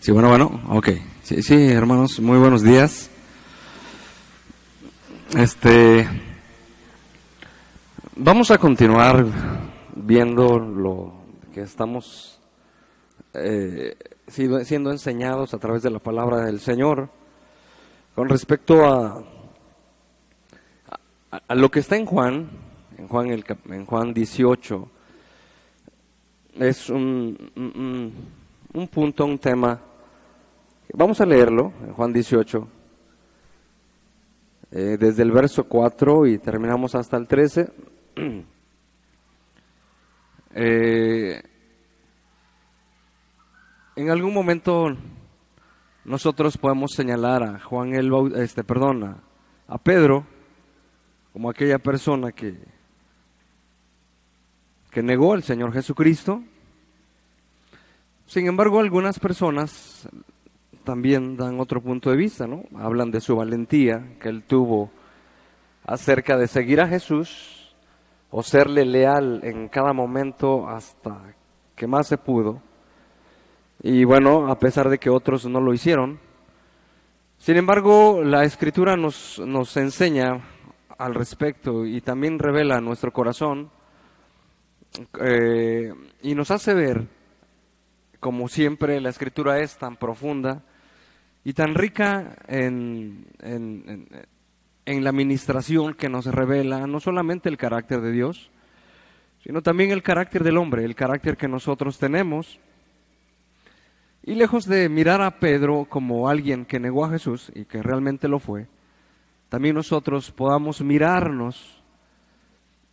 Sí, bueno, bueno, ok. Sí, sí, hermanos, muy buenos días. Este, vamos a continuar viendo lo que estamos eh, siendo enseñados a través de la palabra del Señor con respecto a, lo que está en Juan, en Juan, el, en Juan 18. Es un, un punto, un tema Vamos a leerlo en Juan 18, eh, desde el verso 4 y terminamos hasta el 13. Eh, en algún momento nosotros podemos señalar a Juan el este, perdón, a Pedro como aquella persona que, que negó al Señor Jesucristo. Sin embargo, algunas personas también dan otro punto de vista, ¿no? Hablan de su valentía que él tuvo acerca de seguir a Jesús o serle leal en cada momento hasta que más se pudo. Y bueno, a pesar de que otros no lo hicieron. Sin embargo, la escritura nos, nos enseña al respecto y también revela nuestro corazón eh, y nos hace ver, como siempre la escritura es tan profunda, y tan rica en, en, la administración que nos revela no solamente el carácter de Dios, sino también el carácter del hombre, el carácter que nosotros tenemos. Y lejos de mirar a Pedro como alguien que negó a Jesús y que realmente lo fue, también nosotros podamos mirarnos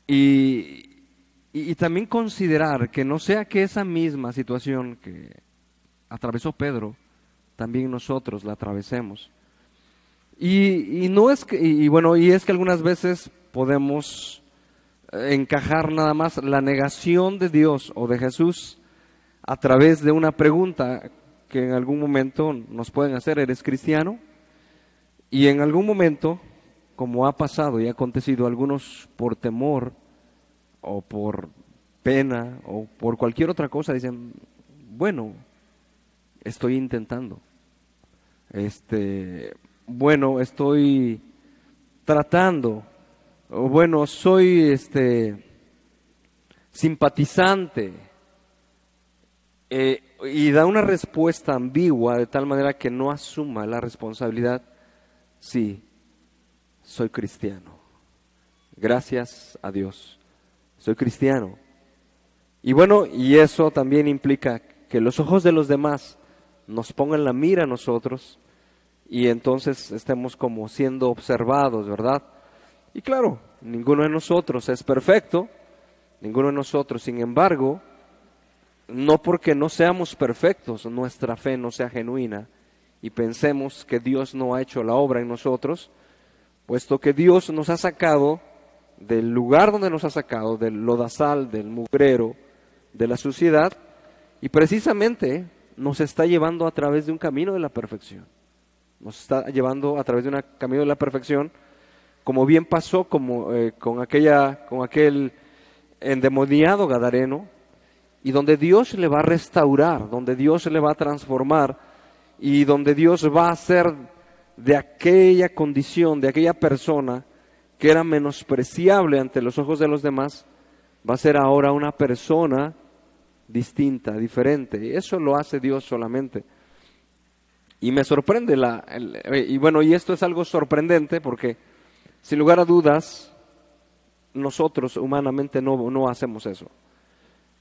y, y, también considerar que no sea que esa misma situación que atravesó Pedro también nosotros la atravesemos. Y, no es que, y, bueno, y es que algunas veces podemos eh, encajar nada más la negación de Dios o de Jesús a través de una pregunta que en algún momento nos pueden hacer, ¿eres cristiano? Y en algún momento, como ha pasado y ha acontecido, algunos por temor o por pena o por cualquier otra cosa dicen, bueno, estoy intentando. Este, bueno, estoy tratando, bueno, soy este simpatizante. Eh, y da una respuesta ambigua de tal manera que no asuma la responsabilidad. Sí, soy cristiano. Gracias a Dios. Soy cristiano. Y bueno, y eso también implica que los ojos de los demás nos pongan la mira a nosotros y entonces estemos como siendo observados, ¿verdad? Y claro, ninguno de nosotros es perfecto, ninguno de nosotros, sin embargo, no porque no seamos perfectos, nuestra fe no sea genuina y pensemos que Dios no ha hecho la obra en nosotros, puesto que Dios nos ha sacado del lugar donde nos ha sacado, del lodazal, del mugrero, de la suciedad, y precisamente nos está llevando a través de un camino de la perfección. Nos está llevando a través de un camino de la perfección, como bien pasó como, eh, con, aquella, con aquel endemoniado Gadareno, y donde Dios le va a restaurar, donde Dios le va a transformar, y donde Dios va a hacer de aquella condición, de aquella persona que era menospreciable ante los ojos de los demás, va a ser ahora una persona distinta, diferente. Eso lo hace Dios solamente. Y me sorprende la... y bueno, y esto es algo sorprendente porque, sin lugar a dudas, nosotros humanamente no, no hacemos eso.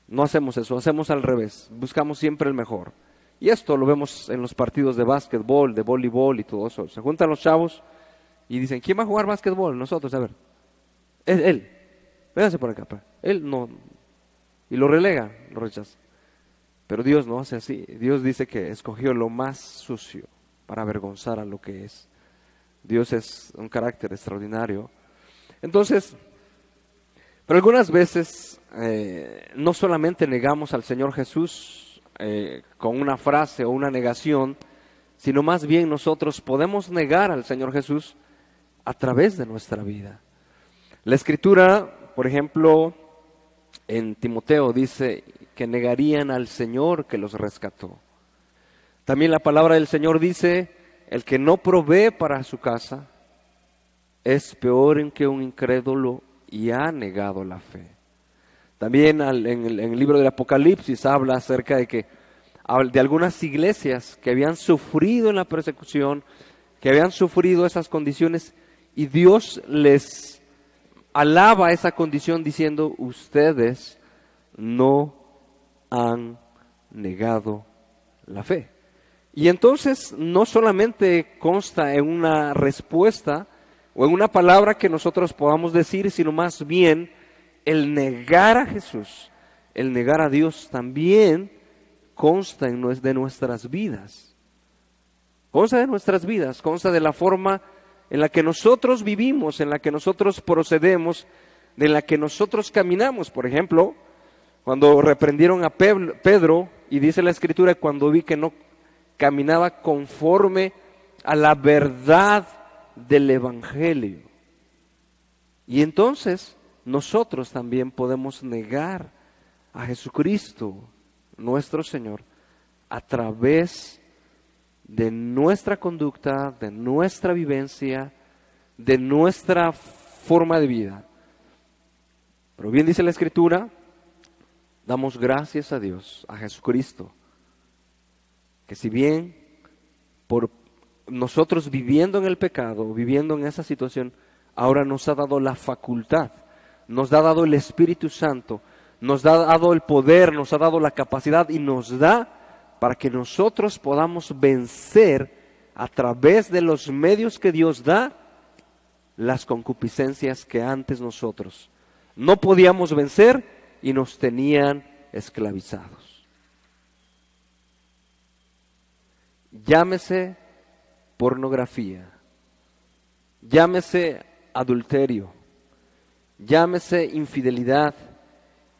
No hacemos eso, hacemos al revés. Buscamos siempre el mejor. Y esto lo vemos en los partidos de básquetbol, de voleibol y todo eso. Se juntan los chavos y dicen, ¿quién va a jugar básquetbol? Nosotros, a ver. Él, él. Véanse por acá. Él no, y lo relega, lo rechaza. Pero Dios no hace así. Dios dice que escogió lo más sucio para avergonzar a lo que es. Dios es un carácter extraordinario. Entonces, pero algunas veces eh, no solamente negamos al Señor Jesús eh, con una frase o una negación, sino más bien nosotros podemos negar al Señor Jesús a través de nuestra vida. La escritura, por ejemplo, en Timoteo dice que negarían al Señor que los rescató. También la palabra del Señor dice, el que no provee para su casa es peor que un incrédulo y ha negado la fe. También en el, libro del Apocalipsis habla acerca de que de algunas iglesias que habían sufrido en la persecución, que habían sufrido esas condiciones y Dios les alaba esa condición diciendo, ustedes no han negado la fe. Y entonces no solamente consta en una respuesta o en una palabra que nosotros podamos decir, sino más bien el negar a Jesús, el negar a Dios también consta en de nuestras vidas. Consta de nuestras vidas, consta de la forma en la que nosotros vivimos, en la que nosotros procedemos, en la que nosotros caminamos. Por ejemplo, cuando reprendieron a Pedro, y dice la escritura, cuando vi que no caminaba conforme a la verdad del Evangelio. Y entonces nosotros también podemos negar a Jesucristo, nuestro Señor, a través de nuestra conducta, de nuestra vivencia, de nuestra forma de vida. Pero bien dice la Escritura, damos gracias a Dios, a Jesucristo, que si bien por nosotros viviendo en el pecado, viviendo en esa situación, ahora nos ha dado la facultad, nos ha dado el Espíritu Santo, nos ha dado el poder, nos ha dado la capacidad y nos da para que nosotros podamos vencer a través de los medios que Dios da las concupiscencias que antes nosotros no podíamos vencer y nos tenían esclavizados. Llámese pornografía, llámese adulterio, llámese infidelidad,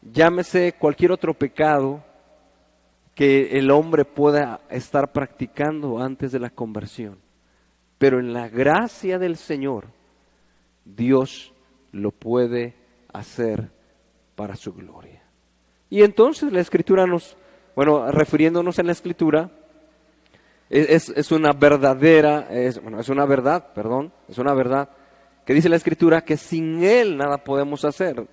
llámese cualquier otro pecado que el hombre pueda estar practicando antes de la conversión. Pero en la gracia del Señor, Dios lo puede hacer para su gloria. Y entonces la escritura nos, bueno, refiriéndonos en la escritura, es, una verdadera, es, bueno, es una verdad, perdón, es una verdad que dice la escritura que sin Él nada podemos hacer.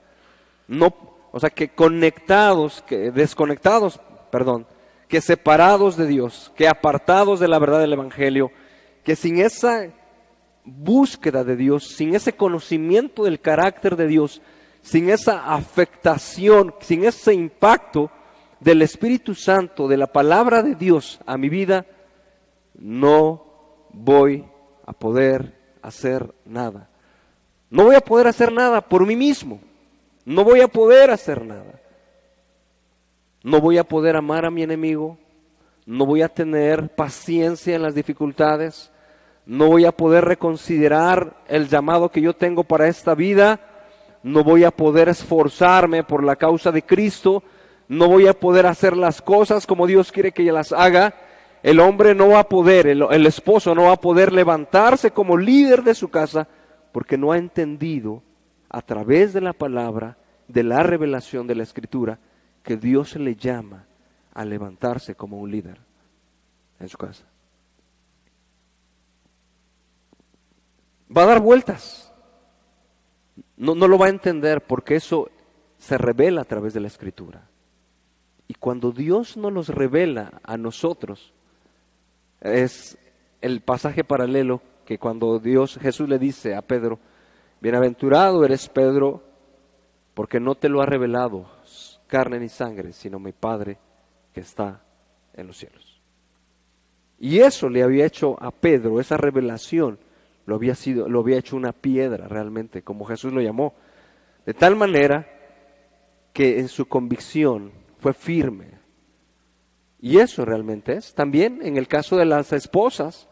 No, o sea, que conectados, que desconectados, perdón, que separados de Dios, que apartados de la verdad del Evangelio, que sin esa búsqueda de Dios, sin ese conocimiento del carácter de Dios, sin esa afectación, sin ese impacto del Espíritu Santo, de la palabra de Dios a mi vida, no voy a poder hacer nada. No voy a poder hacer nada por mí mismo. No voy a poder hacer nada. No voy a poder amar a mi enemigo. No voy a tener paciencia en las dificultades. No voy a poder reconsiderar el llamado que yo tengo para esta vida. No voy a poder esforzarme por la causa de Cristo. No voy a poder hacer las cosas como Dios quiere que las haga el hombre no va a poder, el, esposo no va a poder levantarse como líder de su casa porque no ha entendido a través de la palabra, de la revelación de la escritura, que Dios le llama a levantarse como un líder en su casa. Va a dar vueltas. No, no lo va a entender porque eso se revela a través de la escritura. Y cuando Dios nos revela a nosotros, es el pasaje paralelo que cuando Dios, Jesús le dice a Pedro, bienaventurado eres Pedro, porque no te lo ha revelado carne ni sangre, sino mi Padre que está en los cielos. Y eso le había hecho a Pedro, esa revelación, lo había, sido, lo había hecho una piedra realmente, como Jesús lo llamó, de tal manera que en su convicción fue firme, y eso realmente es. También en el caso de las esposas,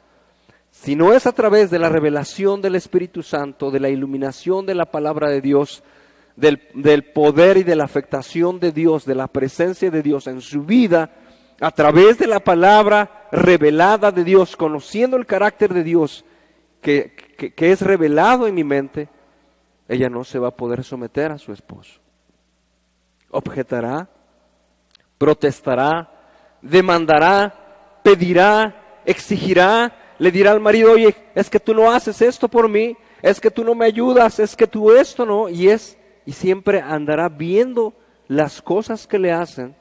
si no es a través de la revelación del Espíritu Santo, de la iluminación de la palabra de Dios, del, del, poder y de la afectación de Dios, de la presencia de Dios en su vida, a través de la palabra revelada de Dios, conociendo el carácter de Dios que, que es revelado en mi mente, ella no se va a poder someter a su esposo. Objetará, protestará, demandará pedirá, exigirá, le dirá al marido, oye, es que tú no haces esto por mí, es que tú no me ayudas, es que tú esto no, y es, y siempre andará viendo las cosas que le hacen,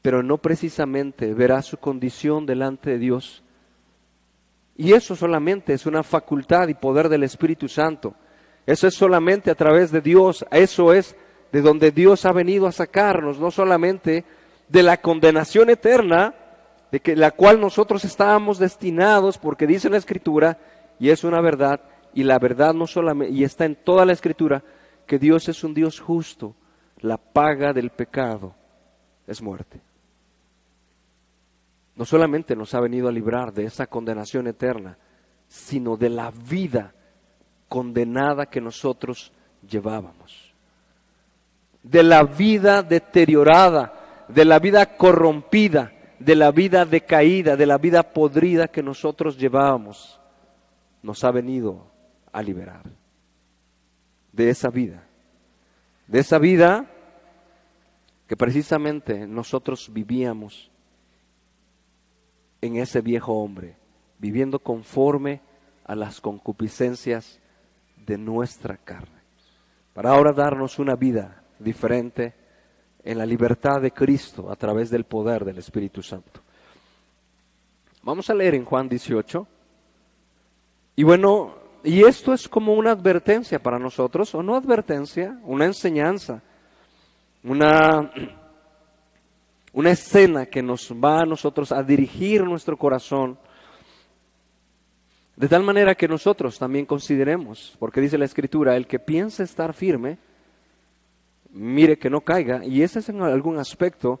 pero no precisamente verá su condición delante de Dios. Y eso solamente es una facultad y poder del Espíritu Santo. Eso es solamente a través de Dios, eso es de donde Dios ha venido a sacarnos, no solamente de la condenación eterna, de que la cual nosotros estábamos destinados, porque dice la Escritura, y es una verdad, y la verdad no solamente, y está en toda la Escritura, que Dios es un Dios justo, la paga del pecado es muerte. No solamente nos ha venido a librar de esa condenación eterna, sino de la vida condenada que nosotros llevábamos. De la vida deteriorada, de la vida corrompida, de la vida decaída, de la vida podrida que nosotros llevábamos, nos ha venido a liberar. De esa vida. De esa vida que precisamente nosotros vivíamos en ese viejo hombre, viviendo conforme a las concupiscencias de nuestra carne, para ahora darnos una vida diferente en la libertad de Cristo a través del poder del Espíritu Santo. Vamos a leer en Juan 18. Y bueno, y esto es como una advertencia para nosotros, o no advertencia, una enseñanza, una una escena que nos va a nosotros a dirigir nuestro corazón, de tal manera que nosotros también consideremos, porque dice la Escritura, el que piensa estar firme, mire que no caiga, y ese es en algún aspecto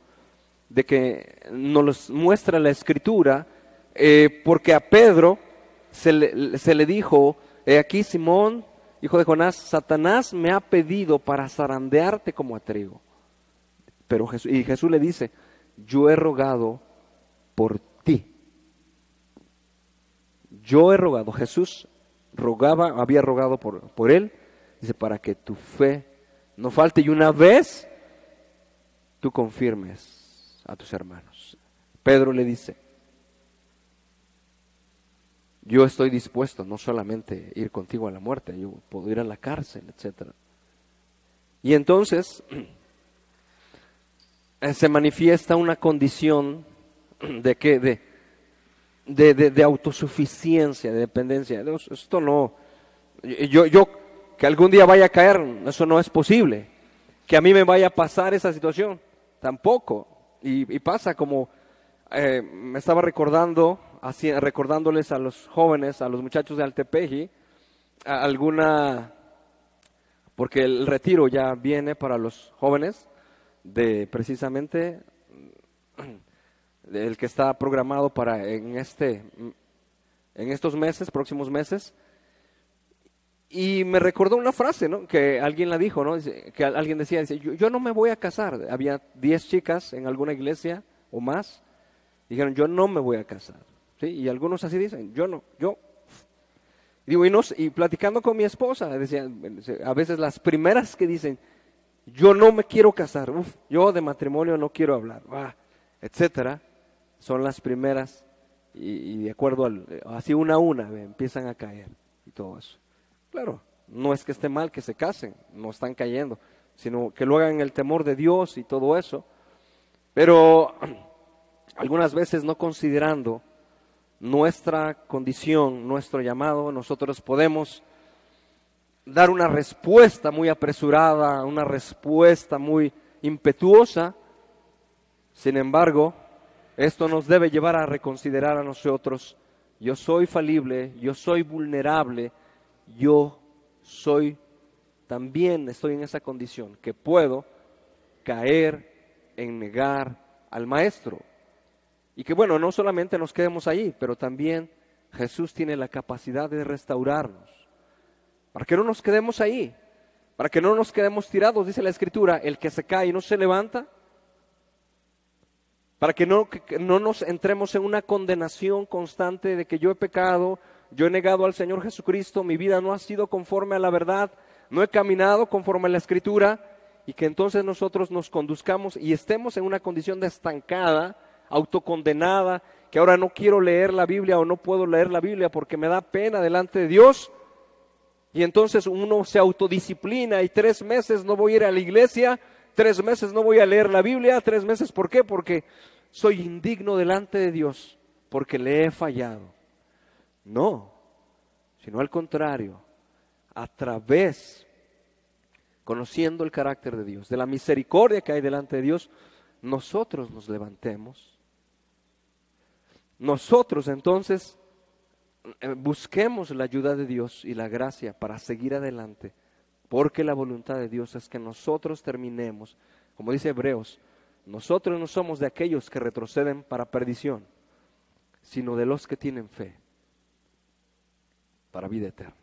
de que nos muestra la Escritura, eh, porque a Pedro se le, se le dijo, aquí Simón, hijo de Jonás, Satanás me ha pedido para zarandearte como a trigo. Pero Jesús, y Jesús le dice, yo he rogado por ti. Yo he rogado, Jesús rogaba, había rogado por, por él, dice, para que tu fe no falte y una vez tú confirmes a tus hermanos. Pedro le dice, yo estoy dispuesto no solamente ir contigo a la muerte, yo puedo ir a la cárcel, etc. Y entonces se manifiesta una condición de que de, de, de, autosuficiencia, de dependencia. Esto no, yo, yo que algún día vaya a caer, eso no es posible. Que a mí me vaya a pasar esa situación, tampoco. Y, pasa como eh, me estaba recordando, así, recordándoles a los jóvenes, a los muchachos de Altepeji, alguna, porque el retiro ya viene para los jóvenes de precisamente el que está programado para en este en estos meses, próximos meses. Y me recordó una frase, ¿no? Que alguien la dijo, ¿no? Que alguien decía, dice, yo, no me voy a casar. Había 10 chicas en alguna iglesia o más. Dijeron, yo no me voy a casar. ¿Sí? Y algunos así dicen, yo no, yo. Digo, y, no, y platicando con mi esposa, decían, a veces las primeras que dicen, yo no me quiero casar, yo de matrimonio no quiero hablar, etcétera, son las primeras y, de acuerdo al, así una a una empiezan a caer y todo eso. Claro, no es que esté mal que se casen, no están cayendo, sino que lo hagan el temor de Dios y todo eso. Pero algunas veces no considerando nuestra condición, nuestro llamado, nosotros podemos dar una respuesta muy apresurada, una respuesta muy impetuosa. Sin embargo, esto nos debe llevar a reconsiderar a nosotros, yo soy falible, yo soy vulnerable, yo soy también estoy en esa condición que puedo caer en negar al maestro. Y que bueno, no solamente nos quedemos ahí, pero también Jesús tiene la capacidad de restaurarnos para que no nos quedemos ahí, para que no nos quedemos tirados, dice la escritura, el que se cae y no se levanta, para que no, no nos entremos en una condenación constante de que yo he pecado, yo he negado al Señor Jesucristo, mi vida no ha sido conforme a la verdad, no he caminado conforme a la escritura, y que entonces nosotros nos conduzcamos y estemos en una condición de estancada autocondenada, que ahora no quiero leer la Biblia o no puedo leer la Biblia porque me da pena delante de Dios. Y entonces uno se autodisciplina y tres meses no voy a ir a la iglesia, tres meses no voy a leer la Biblia, tres meses, ¿por qué? Porque soy indigno delante de Dios, porque le he fallado. No, sino al contrario, a través, conociendo el carácter de Dios, de la misericordia que hay delante de Dios, nosotros nos levantemos. Nosotros entonces busquemos la ayuda de Dios y la gracia para seguir adelante, porque la voluntad de Dios es que nosotros terminemos, como dice Hebreos, nosotros no somos de aquellos que retroceden para perdición, sino de los que tienen fe para vida eterna.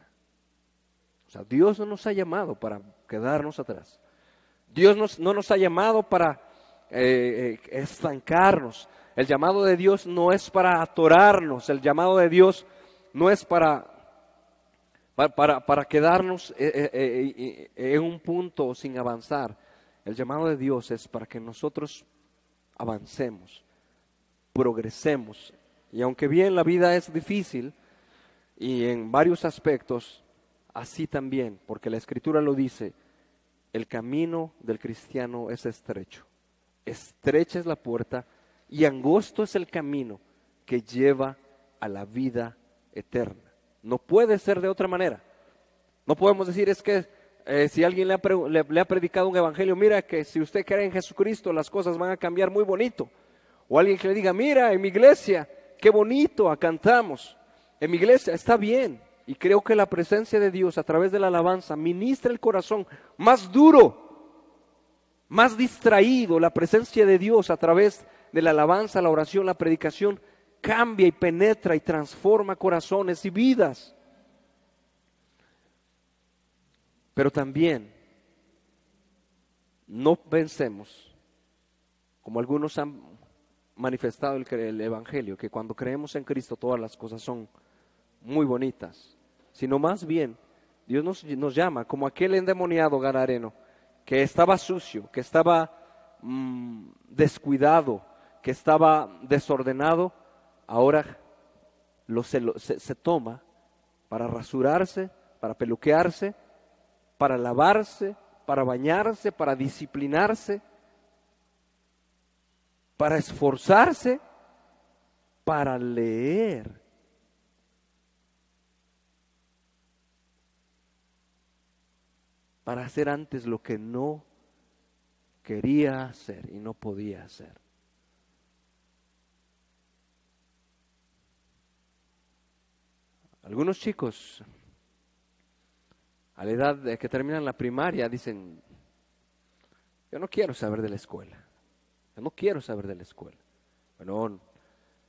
O sea, Dios no nos ha llamado para quedarnos atrás. Dios no nos ha llamado para eh, eh, estancarnos. El llamado de Dios no es para atorarnos. El llamado de Dios no es para, para, para quedarnos eh, en un punto sin avanzar. El llamado de Dios es para que nosotros avancemos, progresemos. Y aunque bien la vida es difícil, y en varios aspectos, así también, porque la escritura lo dice, el camino del cristiano es estrecho. Estrecha es la puerta y angosto es el camino que lleva a la vida eterna. No puede ser de otra manera. No podemos decir es que eh, si alguien le ha, le predicado un evangelio, mira que si usted cree en Jesucristo las cosas van a cambiar muy bonito. O alguien que le diga, mira, en mi iglesia, qué bonito, cantamos en mi iglesia, está bien. Y creo que la presencia de Dios a través de la alabanza ministra el corazón más duro, más distraído. La presencia de Dios a través de la alabanza, la oración, la predicación, cambia y penetra y transforma corazones y vidas. Pero también no pensemos, como algunos han manifestado el, el Evangelio, que cuando creemos en Cristo todas las cosas son muy bonitas, sino más bien Dios nos, llama como aquel endemoniado ganareno que estaba sucio, que estaba mm, descuidado, que estaba desordenado, ahora lo, se, se toma para rasurarse, para peluquearse, para lavarse, para bañarse, para disciplinarse, para esforzarse, para leer para hacer antes lo que no quería hacer y no podía hacer. Algunos chicos a la edad de que terminan la primaria dicen, yo no quiero saber de la escuela, yo no quiero saber de la escuela. Bueno,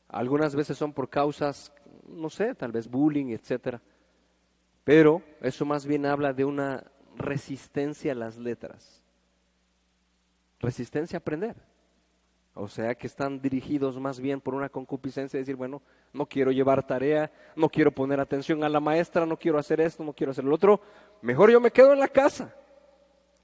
algunas veces son por causas, no sé, tal vez bullying, etcétera. Pero eso más bien habla de una resistencia a las letras. Resistencia a aprender. O sea que están dirigidos más bien por una concupiscencia de decir, bueno, no quiero llevar tarea, no quiero poner atención a la maestra, no quiero hacer esto, no quiero hacer lo otro. Mejor yo me quedo en la casa.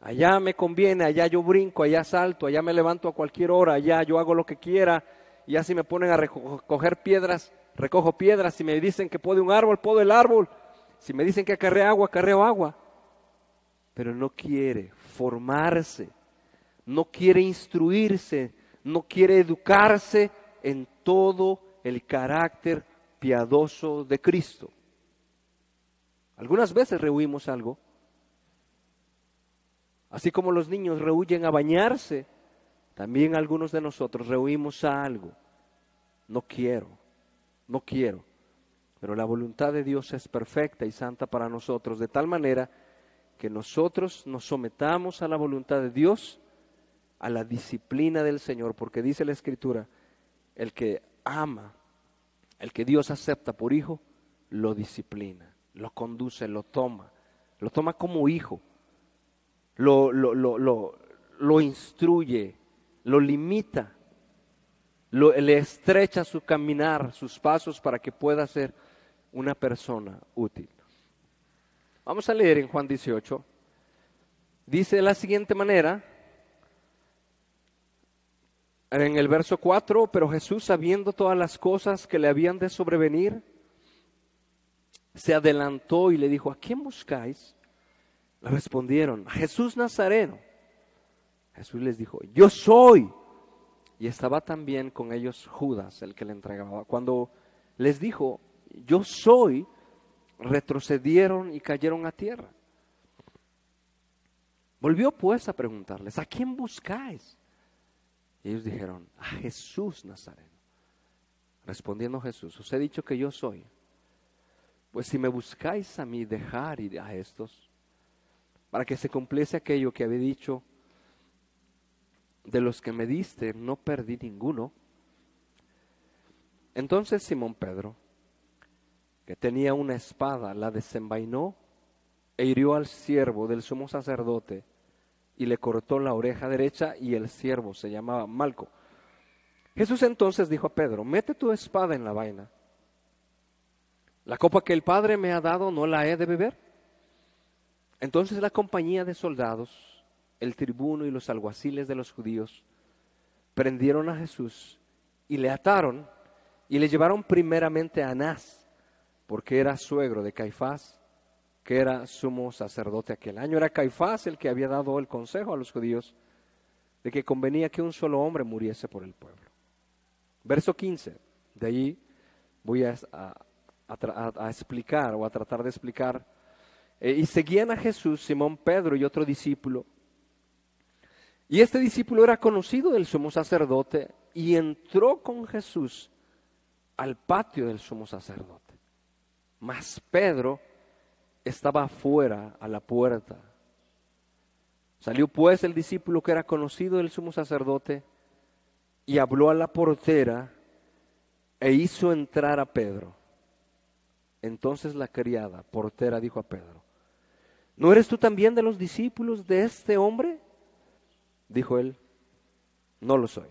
Allá me conviene, allá yo brinco, allá salto, allá me levanto a cualquier hora, allá yo hago lo que quiera. Y así me ponen a recoger piedras, recojo piedras. Si me dicen que puede un árbol, puedo el árbol. Si me dicen que acarrea agua, acarreo agua pero no quiere formarse, no quiere instruirse, no quiere educarse en todo el carácter piadoso de Cristo. Algunas veces rehuimos algo, así como los niños rehuyen a bañarse, también algunos de nosotros rehuimos a algo. No quiero, no quiero. Pero la voluntad de Dios es perfecta y santa para nosotros, de tal manera que nosotros nos sometamos a la voluntad de Dios, a la disciplina del Señor, porque dice la Escritura, el que ama, el que Dios acepta por hijo, lo disciplina, lo conduce, lo toma, lo toma como hijo, lo, lo, lo, lo instruye, lo limita, le estrecha su caminar, sus pasos para que pueda ser una persona útil. Vamos a leer en Juan 18. Dice de la siguiente manera, en el verso 4, pero Jesús, sabiendo todas las cosas que le habían de sobrevenir, se adelantó y le dijo, ¿a quién buscáis? Le respondieron, Jesús Nazareno. Jesús les dijo, yo soy. Y estaba también con ellos Judas, el que le entregaba. Cuando les dijo, yo soy, retrocedieron y cayeron a tierra. Volvió pues a preguntarles, ¿a quién buscáis? Ellos dijeron, a Jesús Nazareno. Respondiendo Jesús, os he dicho que yo soy. Pues si me buscáis a mí, dejar ir a estos, para que se cumpliese aquello que había dicho, de los que me diste, no perdí ninguno. Entonces Simón Pedro, que tenía una espada, la desenvainó e hirió al siervo del sumo sacerdote y le cortó la oreja derecha y el siervo se llamaba Malco. Jesús entonces dijo a Pedro, mete tu espada en la vaina. La copa que el Padre me ha dado no la he de beber. Entonces la compañía de soldados, el tribuno y los alguaciles de los judíos prendieron a Jesús y le ataron y le llevaron primeramente a Anás, porque era suegro de Caifás que era sumo sacerdote aquel año. Era Caifás el que había dado el consejo a los judíos de que convenía que un solo hombre muriese por el pueblo. Verso 15, de allí voy a, explicar o a tratar de explicar. Eh, y seguían a Jesús Simón Pedro y otro discípulo. Y este discípulo era conocido del sumo sacerdote y entró con Jesús al patio del sumo sacerdote. Mas Pedro estaba afuera a la puerta. Salió pues el discípulo que era conocido del sumo sacerdote y habló a la portera e hizo entrar a Pedro. Entonces la criada, portera, dijo a Pedro, ¿no eres tú también de los discípulos de este hombre? Dijo él, no lo soy.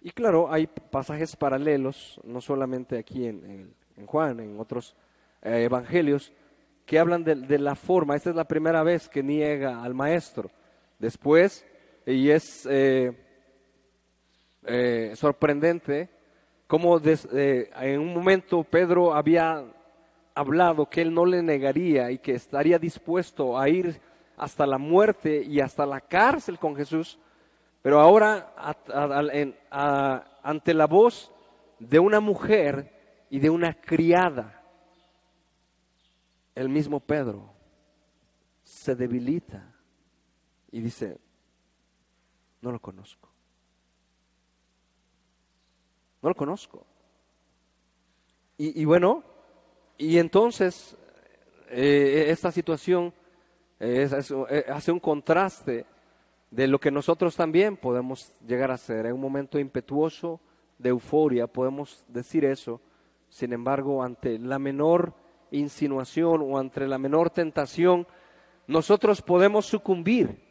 Y claro, hay pasajes paralelos, no solamente aquí en, Juan, en otros eh, evangelios, que hablan de, la forma. Esta es la primera vez que niega al maestro. Después, y es eh, eh, sorprendente, como eh, en un momento Pedro había hablado que él no le negaría y que estaría dispuesto a ir hasta la muerte y hasta la cárcel con Jesús, pero ahora ante la voz de una mujer y de una criada el mismo Pedro se debilita y dice, no lo conozco. No lo conozco. Y, bueno, y entonces eh, esta situación eh, hace un contraste de lo que nosotros también podemos llegar a ser. En un momento impetuoso de euforia podemos decir eso. Sin embargo, ante la menor insinuación o ante la menor tentación, nosotros podemos sucumbir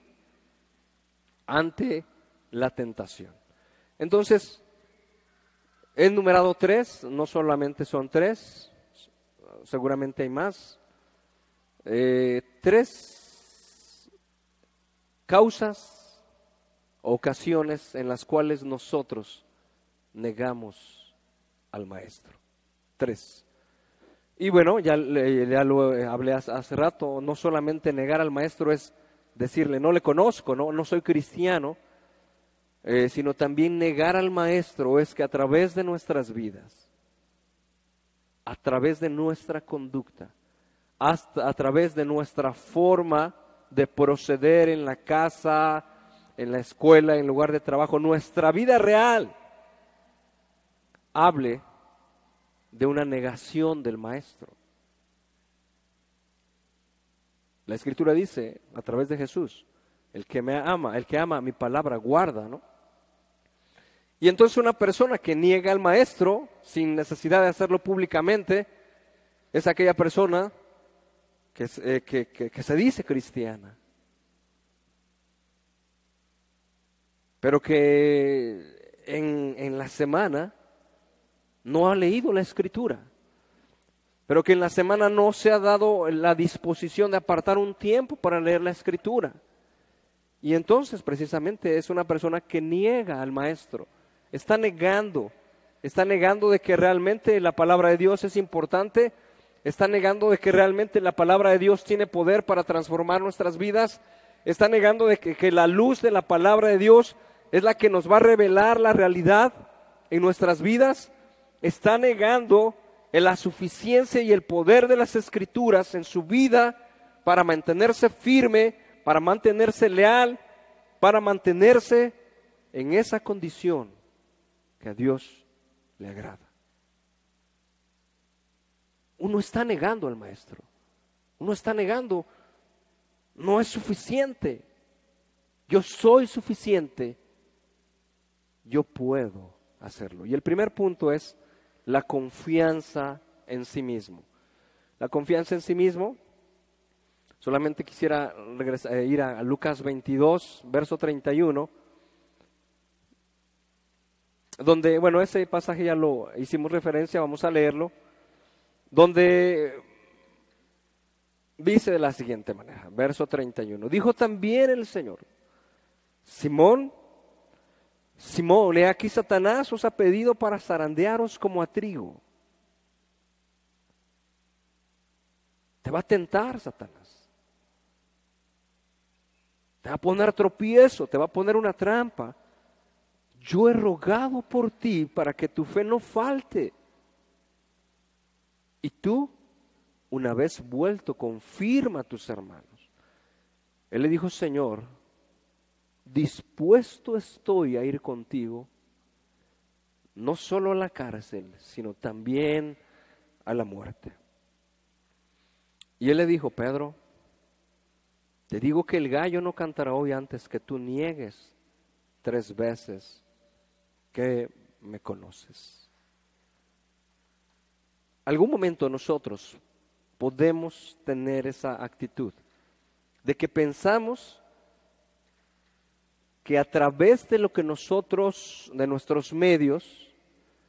ante la tentación. Entonces, he numerado tres, no solamente son tres, seguramente hay más. Eh, tres causas, ocasiones en las cuales nosotros negamos al Maestro. Tres. Y bueno, ya, lo hablé hace rato, no solamente negar al maestro es decirle, no le conozco, no, no soy cristiano, eh, sino también negar al maestro es que a través de nuestras vidas, a través de nuestra conducta, hasta a través de nuestra forma de proceder en la casa, en la escuela, en lugar de trabajo, nuestra vida real, hable de una negación del maestro. La escritura dice a través de Jesús, el que me ama, el que ama mi palabra guarda, ¿no? Y entonces una persona que niega al maestro sin necesidad de hacerlo públicamente es aquella persona que, eh, que se dice cristiana, pero que en, en la semana no ha leído la escritura, pero que en la semana no se ha dado la disposición de apartar un tiempo para leer la escritura. Y entonces precisamente es una persona que niega al maestro, está negando, está negando de que realmente la palabra de Dios es importante, está negando de que realmente la palabra de Dios tiene poder para transformar nuestras vidas, está negando de que, que la luz de la palabra de Dios es la que nos va a revelar la realidad en nuestras vidas, está negando la suficiencia y el poder de las escrituras en su vida para mantenerse firme, para mantenerse leal, para mantenerse en esa condición que a Dios le agrada. Uno está negando al maestro. Uno está negando, no es suficiente. Yo soy suficiente. Yo puedo hacerlo. Y el primer punto es la confianza en sí mismo. La confianza en sí mismo, solamente quisiera eh, ir a, Lucas 22, verso 31, donde, bueno, ese pasaje ya lo hicimos referencia, vamos a leerlo, donde dice de la siguiente manera, verso 31, dijo también el Señor, Simón, Simón, he aquí Satanás os ha pedido para zarandearos como a trigo. Te va a tentar Satanás. Te va a poner tropiezo, te va a poner una trampa. Yo he rogado por ti para que tu fe no falte. Y tú, una vez vuelto, confirma a tus hermanos. Él le dijo, Señor, dispuesto estoy a ir contigo, no solo a la cárcel, sino también a la muerte. Y él le dijo, Pedro, te digo que el gallo no cantará hoy antes que tú niegues tres veces que me conoces. Algún momento nosotros podemos tener esa actitud de que pensamos que a través de lo que nosotros, de nuestros medios,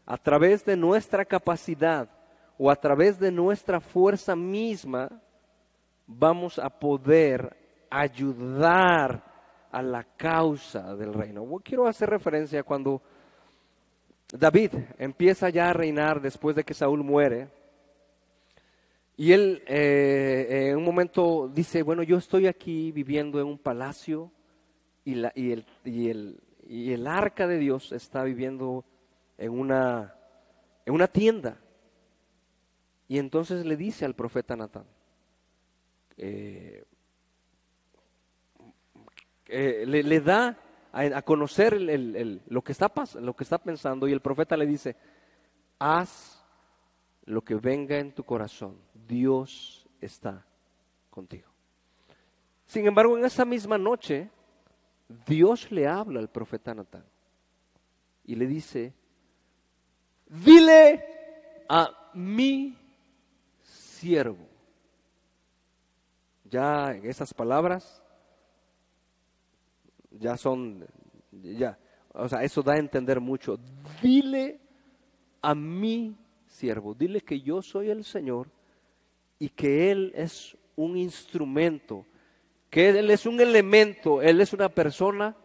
a través de nuestra capacidad o a través de nuestra fuerza misma, vamos a poder ayudar a la causa del reino. Quiero hacer referencia cuando David empieza ya a reinar después de que Saúl muere. Y él eh, en un momento dice, bueno, yo estoy aquí viviendo en un palacio, y, el, y, el, arca de Dios está viviendo en una, en una tienda. Y entonces le dice al profeta Natán, eh, eh, le, da a, conocer el, lo, que está, lo que está pensando y el profeta le dice, haz lo que venga en tu corazón, Dios está contigo. Sin embargo, en esa misma noche, Dios le habla al profeta Natán y le dice, dile a mi siervo. Ya en esas palabras, ya son, ya, o sea, eso da a entender mucho. Dile a mi siervo, dile que yo soy el Señor y que Él es un instrumento que Él es un elemento, Él es una persona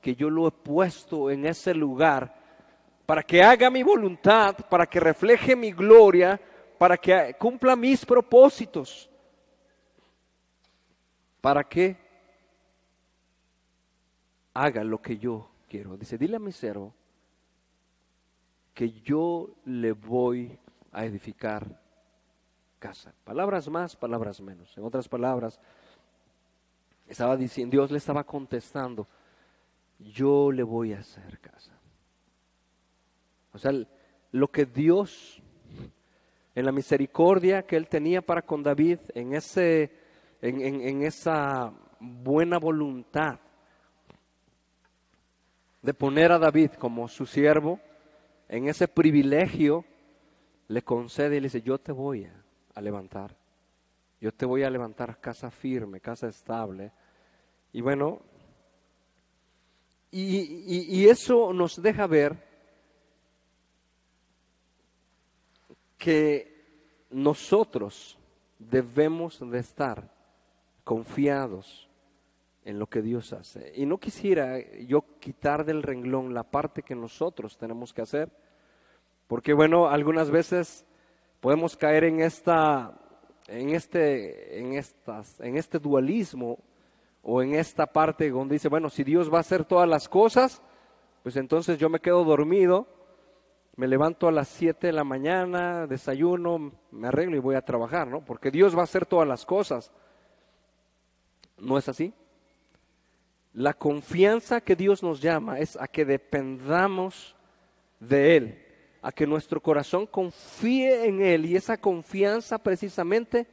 que yo lo he puesto en ese lugar para que haga mi voluntad, para que refleje mi gloria, para que cumpla mis propósitos, para que haga lo que yo quiero. Dice, dile a mi siervo que yo le voy a edificar casa. Palabras más, palabras menos. En otras palabras, estaba diciendo, Dios le estaba contestando, yo le voy a hacer casa. O sea, lo que Dios, en la misericordia que él tenía para con David, en, ese, en, esa buena voluntad de poner a David como su siervo, en ese privilegio, le concede y le dice, yo te voy a levantar. Yo te voy a levantar casa firme, casa estable. Y bueno, y, eso nos deja ver que nosotros debemos de estar confiados en lo que Dios hace. Y no quisiera yo quitar del renglón la parte que nosotros tenemos que hacer, porque bueno, algunas veces podemos caer en esta en este en estas en este dualismo o en esta parte donde dice, bueno, si Dios va a hacer todas las cosas, pues entonces yo me quedo dormido, me levanto a las 7 de la mañana, desayuno, me arreglo y voy a trabajar, ¿no? Porque Dios va a hacer todas las cosas. ¿No es así? La confianza que Dios nos llama es a que dependamos de Él, a que nuestro corazón confíe en Él y esa confianza precisamente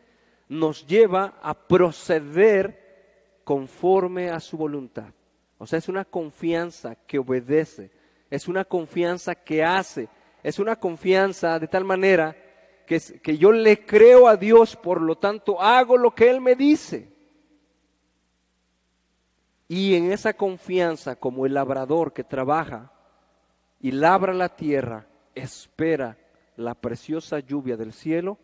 nos lleva a proceder conforme a su voluntad. O sea, es una confianza que obedece, es una confianza que hace, es una confianza de tal manera que, que yo le creo a Dios, por lo tanto hago lo que Él me dice. Y en esa confianza, como el labrador que trabaja y labra la tierra, espera la preciosa lluvia del cielo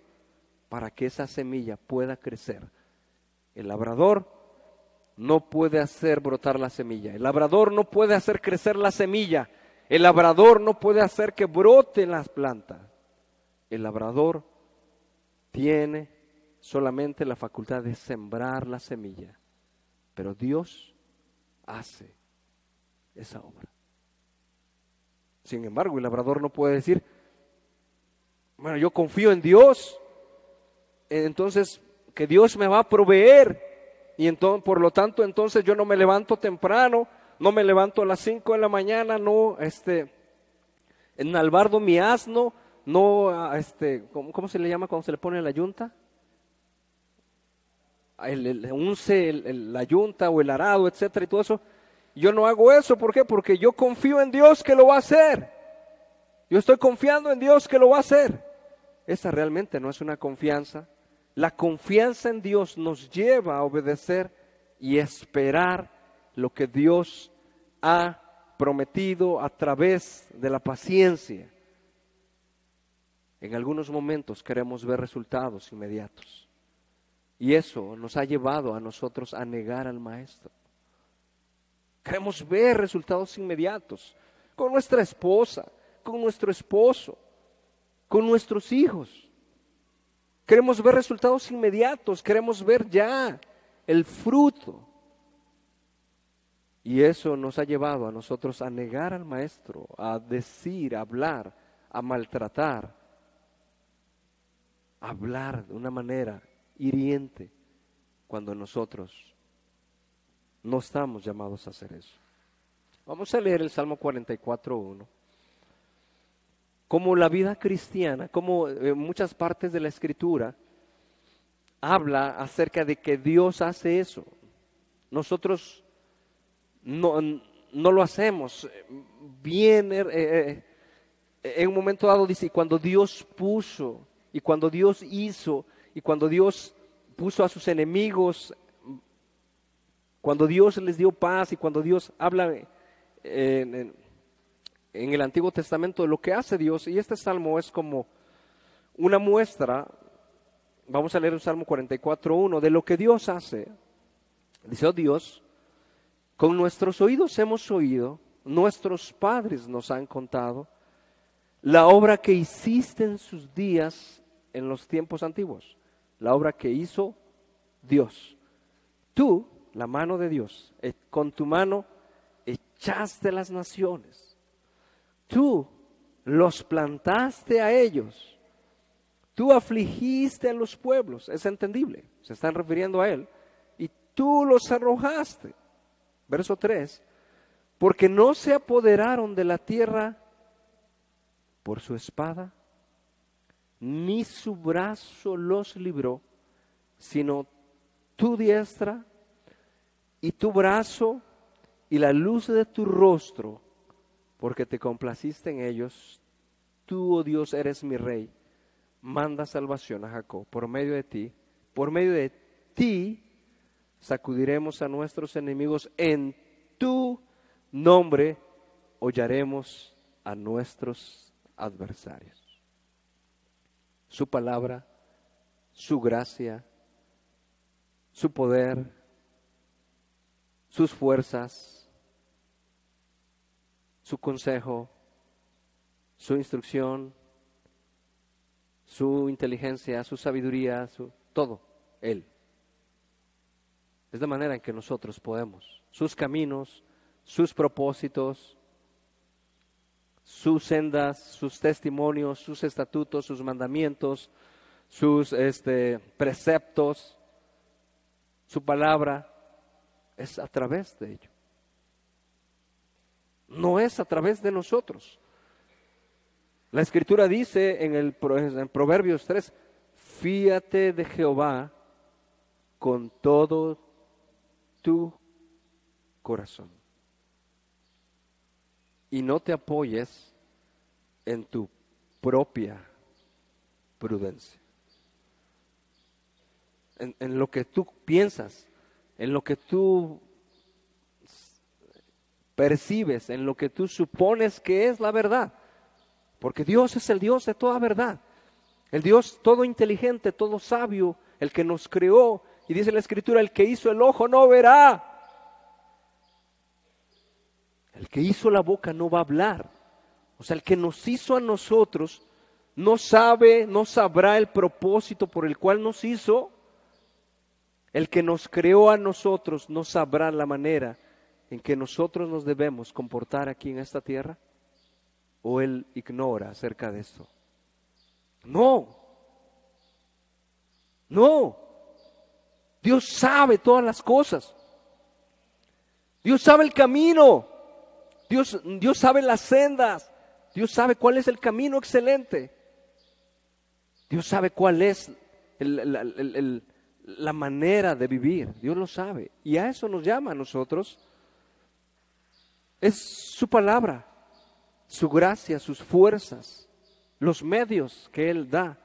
para que esa semilla pueda crecer. El labrador no puede hacer brotar la semilla. El labrador no puede hacer crecer la semilla. El labrador no puede hacer que broten las plantas. El labrador tiene solamente la facultad de sembrar la semilla. Pero Dios hace esa obra. Sin embargo, el labrador no puede decir, bueno, yo confío en Dios, entonces que Dios me va a proveer y entonces, por lo tanto, entonces yo no me levanto temprano, no me levanto a las 5 de la mañana, no, este, en albardo mi asno, no, este, ¿cómo, se le llama cuando se le pone la yunta? el, unce la yunta o el arado, etcétera, y todo eso. Yo no hago eso, ¿por qué? Porque yo confío en Dios que lo va a hacer. Yo estoy confiando en Dios que lo va a hacer. Esa realmente no es una confianza. La confianza en Dios nos lleva a obedecer y esperar lo que Dios ha prometido a través de la paciencia. En algunos momentos queremos ver resultados inmediatos. Y eso nos ha llevado a nosotros a negar al Maestro. Queremos ver resultados inmediatos con nuestra esposa, con nuestro esposo, con nuestros hijos. Queremos ver resultados inmediatos, queremos ver ya el fruto. Y eso nos ha llevado a nosotros a negar al Maestro, a decir, a hablar, a maltratar, a hablar de una manera hiriente cuando nosotros no estamos llamados a hacer eso. Vamos a leer el Salmo 44.1. Como la vida cristiana, como eh, muchas partes de la escritura, habla acerca de que Dios hace eso. Nosotros no, no lo hacemos. Viene, eh, eh, en un momento dado dice, cuando Dios puso y cuando Dios hizo, y cuando Dios puso a sus enemigos, cuando Dios les dio paz y cuando Dios habla en, el Antiguo Testamento de lo que hace Dios, y este salmo es como una muestra, vamos a leer el Salmo 44.1, de lo que Dios hace. Dice, oh Dios, con nuestros oídos hemos oído, nuestros padres nos han contado, la obra que hiciste en sus días en los tiempos antiguos la obra que hizo Dios. Tú, la mano de Dios, eh, con tu mano echaste las naciones. Tú los plantaste a ellos. Tú afligiste a los pueblos. Es entendible. Se están refiriendo a él. Y tú los arrojaste. Verso 3. Porque no se apoderaron de la tierra por su espada ni su brazo los libró, sino tu diestra y tu brazo y la luz de tu rostro, porque te complaciste en ellos. Tú, oh Dios, eres mi rey. Manda salvación a Jacob por medio de ti. Por medio de ti sacudiremos a nuestros enemigos. En tu nombre hollaremos a nuestros adversarios su palabra, su gracia, su poder, sus fuerzas, su consejo, su instrucción, su inteligencia, su sabiduría, su todo, Él. Es la manera en que nosotros podemos, sus caminos, sus propósitos, sus sendas, sus testimonios, sus estatutos, sus mandamientos, sus este, preceptos, su palabra, es a través de ello. No es a través de nosotros. La escritura dice en, el, Proverbios 3, fíate de Jehová con todo tu corazón. Y no te apoyes en tu propia prudencia. En, en, lo que tú piensas, en lo que tú percibes, en lo que tú supones que es la verdad. Porque Dios es el Dios de toda verdad. El Dios todo inteligente, todo sabio, el que nos creó. Y dice la Escritura, el que hizo el ojo no verá. El que hizo la boca no va a hablar. O sea, el que nos hizo a nosotros no sabe, no sabrá el propósito por el cual nos hizo. El que nos creó a nosotros no sabrá la manera en que nosotros nos debemos comportar aquí en esta tierra o él ignora acerca de esto. No, no. Dios sabe todas las cosas. Dios sabe el camino. Dios, Dios sabe las sendas. Dios sabe cuál es el camino excelente. Dios sabe cuál es la manera de vivir. Dios lo sabe. Y a eso nos llama a nosotros. Es su palabra su gracia, sus fuerzas, los medios que Él da.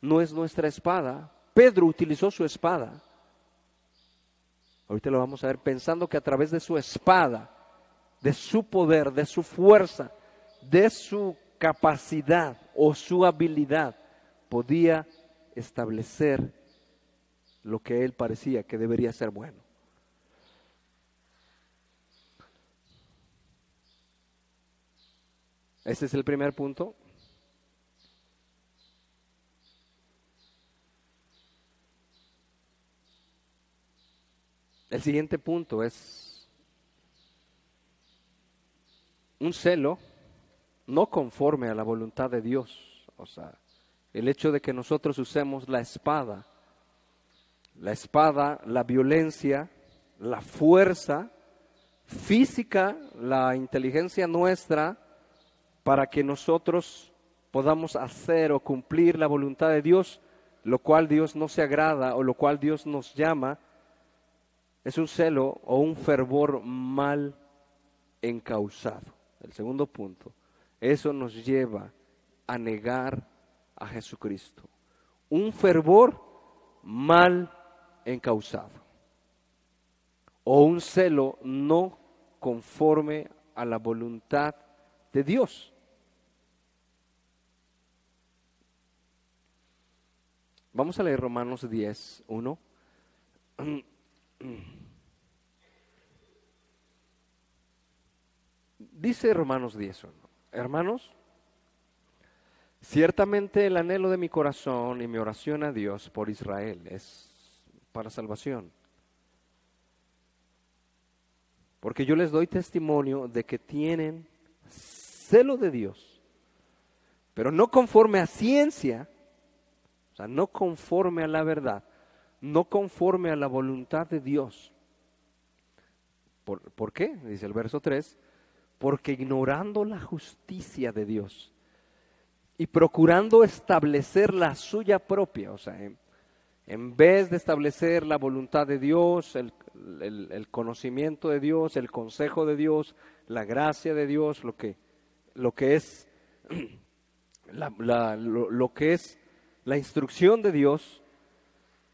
No es nuestra espada. Pedro utilizó su espada. Ahorita lo vamos a ver pensando que a través de su espada, de su poder, de su fuerza, de su capacidad o su habilidad, podía establecer lo que él parecía que debería ser bueno. Ese es el primer punto. El siguiente punto es un celo no conforme a la voluntad de Dios. O sea, el hecho de que nosotros usemos la espada, la espada, la violencia, la fuerza física, la inteligencia nuestra, para que nosotros podamos hacer o cumplir la voluntad de Dios, lo cual Dios no se agrada o lo cual Dios nos llama, es un celo o un fervor mal encausado. El segundo punto, eso nos lleva a negar a Jesucristo. Un fervor mal encausado o un celo no conforme a la voluntad de Dios. Vamos a leer Romanos 10, 1. Dice Romanos 10, 1. Hermanos, ciertamente el anhelo de mi corazón y mi oración a Dios por Israel es para salvación. Porque yo les doy testimonio de que tienen celo de Dios, pero no conforme a ciencia, o sea, no conforme a la verdad, no conforme a la voluntad de Dios. ¿Por, qué? Dice el verso 3, porque ignorando la justicia de Dios y procurando establecer la suya propia, o sea, en, vez de establecer la voluntad de Dios, el, conocimiento de Dios, el consejo de Dios, la gracia de Dios, lo que, es, lo que es la instrucción de Dios,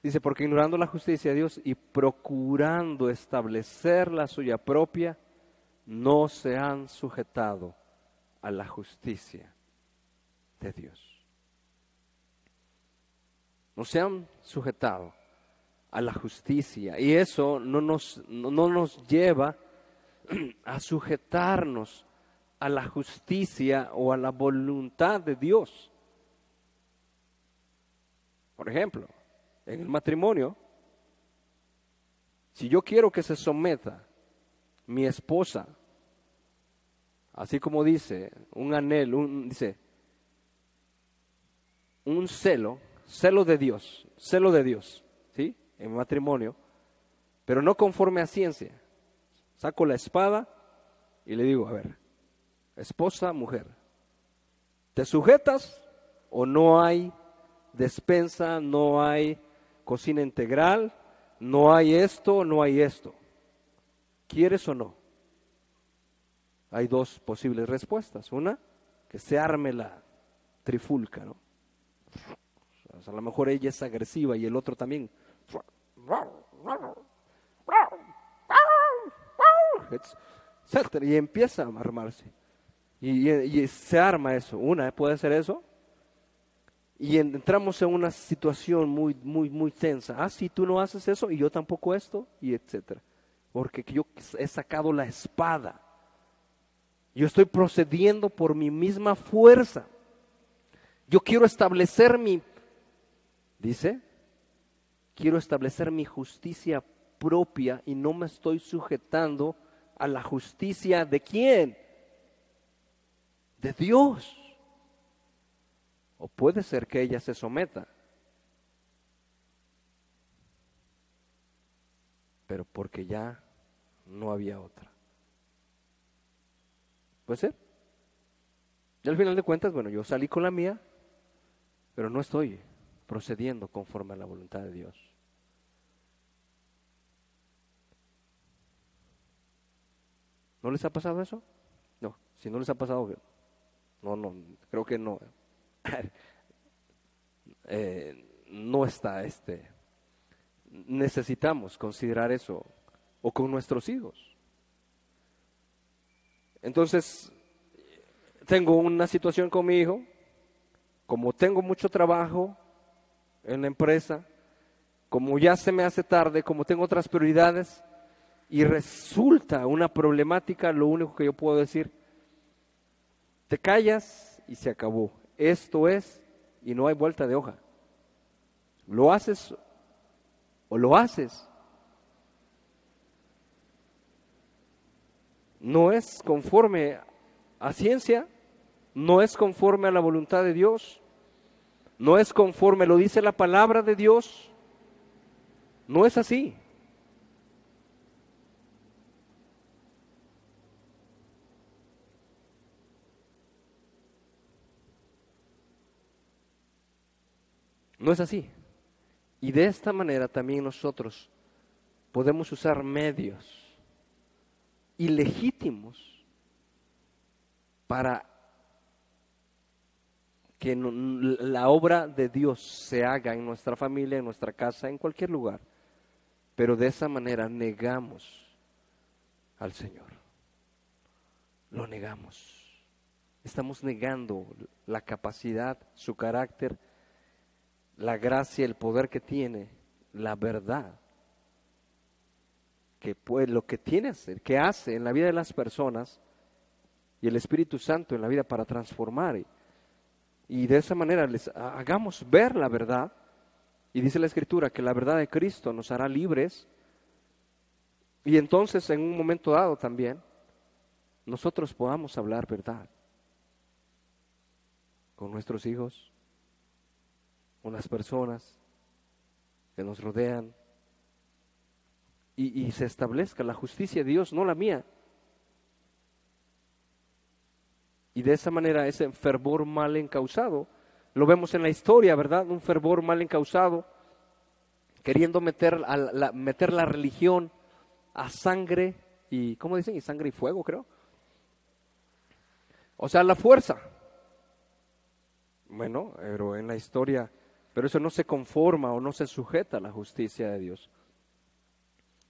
dice, porque ignorando la justicia de Dios y procurando establecer la suya propia, no se han sujetado a la justicia de Dios. No se han sujetado a la justicia. Y eso no nos, no nos lleva a sujetarnos a la justicia o a la voluntad de Dios. Por ejemplo, en el matrimonio, si yo quiero que se someta mi esposa, así como dice, un anhelo, un, dice, un celo, celo de Dios, celo de Dios, ¿sí? En matrimonio, pero no conforme a ciencia. Saco la espada y le digo, a ver, esposa, mujer, ¿te sujetas o no hay despensa, no hay cocina integral, no hay esto, no hay esto? ¿Quieres o no? Hay dos posibles respuestas. Una, que se arme la trifulca, ¿no? A lo mejor ella es agresiva y el otro también. Y empieza a armarse. Y, se arma eso. Una, puede ser eso. Y entramos en una situación muy, muy, muy tensa. Ah, si tú no haces eso y yo tampoco esto, y etcétera. Porque yo he sacado la espada. Yo estoy procediendo por mi misma fuerza. Yo quiero establecer mi, dice, quiero establecer mi justicia propia y no me estoy sujetando a la justicia de quién? De Dios. O puede ser que ella se someta. Pero porque ya no había otra. ¿Puede ser? Y al final de cuentas, bueno, yo salí con la mía, pero no estoy procediendo conforme a la voluntad de Dios. ¿No les ha pasado eso? No, si no les ha pasado, no, no, creo que no. Eh, no está este. Necesitamos considerar eso o con nuestros hijos. Entonces, tengo una situación con mi hijo, como tengo mucho trabajo en la empresa, como ya se me hace tarde, como tengo otras prioridades, y resulta una problemática, lo único que yo puedo decir, te callas y se acabó. Esto es, y no hay vuelta de hoja. Lo haces o lo haces. No es conforme a ciencia, no es conforme a la voluntad de Dios, no es conforme, lo dice la palabra de Dios, no es así. No es así. Y de esta manera también nosotros podemos usar medios ilegítimos para que la obra de Dios se haga en nuestra familia, en nuestra casa, en cualquier lugar. Pero de esa manera negamos al Señor. Lo negamos. Estamos negando la capacidad, su carácter, la gracia, el poder que tiene, la verdad. Que pues, lo que tiene que hace en la vida de las personas y el Espíritu Santo en la vida para transformar. Y, de esa manera les hagamos ver la verdad. Y dice la Escritura que la verdad de Cristo nos hará libres. Y entonces en un momento dado también nosotros podamos hablar verdad con nuestros hijos, con las personas que nos rodean. Y, y se establezca la justicia de Dios, no la mía. Y de esa manera ese fervor mal encausado, lo vemos en la historia, ¿verdad? Un fervor mal encausado, queriendo meter, la, meter la religión a sangre y, ¿cómo dicen? Y sangre y fuego, creo. O sea, la fuerza. Bueno, pero en la historia, pero eso no se conforma o no se sujeta a la justicia de Dios.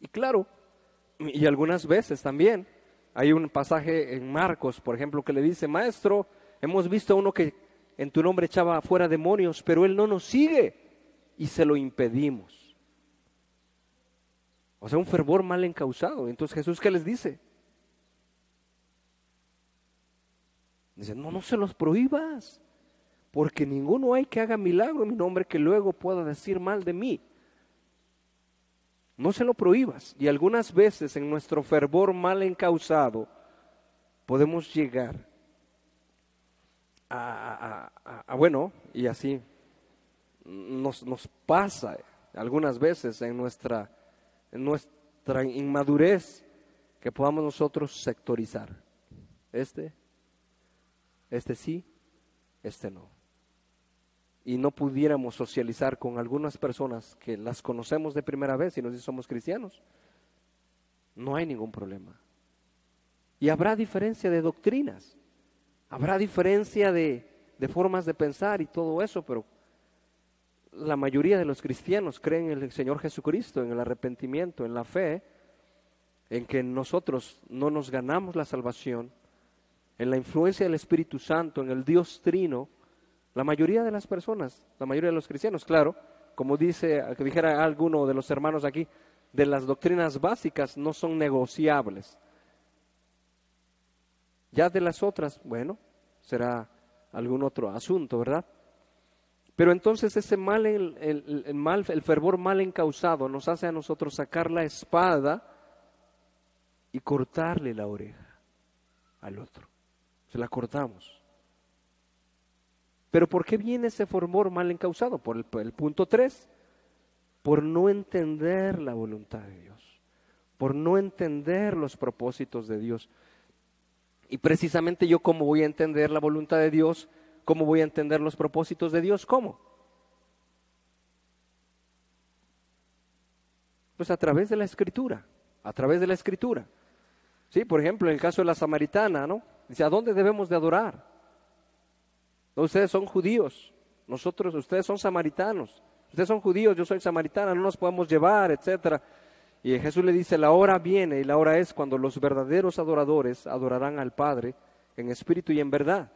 Y claro, y algunas veces también, hay un pasaje en Marcos, por ejemplo, que le dice, maestro, hemos visto a uno que en tu nombre echaba fuera demonios, pero él no nos sigue y se lo impedimos. O sea, un fervor mal encausado. Entonces Jesús, ¿qué les dice? Dice, no, no se los prohíbas, porque ninguno hay que haga milagro en mi nombre que luego pueda decir mal de mí. No se lo prohíbas. Y algunas veces en nuestro fervor mal encausado podemos llegar a, bueno, y así nos, nos pasa algunas veces en nuestra, en nuestra inmadurez que podamos nosotros sectorizar. Este, este sí, este no. Y no pudiéramos socializar con algunas personas que las conocemos de primera vez y nos dicen somos cristianos. No hay ningún problema. Y habrá diferencia de doctrinas, habrá diferencia de, de formas de pensar y todo eso, pero la mayoría de los cristianos creen en el Señor Jesucristo, en el arrepentimiento, en la fe, en que nosotros no nos ganamos la salvación, en la influencia del Espíritu Santo, en el Dios Trino, la mayoría de las personas, la mayoría de los cristianos, claro, como dice, que dijera alguno de los hermanos aquí, de las doctrinas básicas no son negociables. Ya de las otras, bueno, será algún otro asunto, ¿verdad? Pero entonces ese mal, el, mal, el fervor mal encausado nos hace a nosotros sacar la espada y cortarle la oreja al otro. Se la cortamos. Pero ¿por qué viene ese fervor mal encausado? Por el, el punto 3, por no entender la voluntad de Dios, por no entender los propósitos de Dios. Y precisamente yo cómo voy a entender la voluntad de Dios ¿Cómo voy a entender los propósitos de Dios? ¿Cómo? Pues a través de la escritura, a través de la escritura. Sí, por ejemplo, en el caso de la samaritana, ¿no? Dice, ¿a dónde debemos de adorar? Ustedes son judíos, nosotros, ustedes son samaritanos, ustedes son judíos, yo soy samaritana, no nos podemos llevar, etcétera. Y Jesús le dice, la hora viene y la hora es cuando los verdaderos adoradores adorarán al Padre en espíritu y en verdad.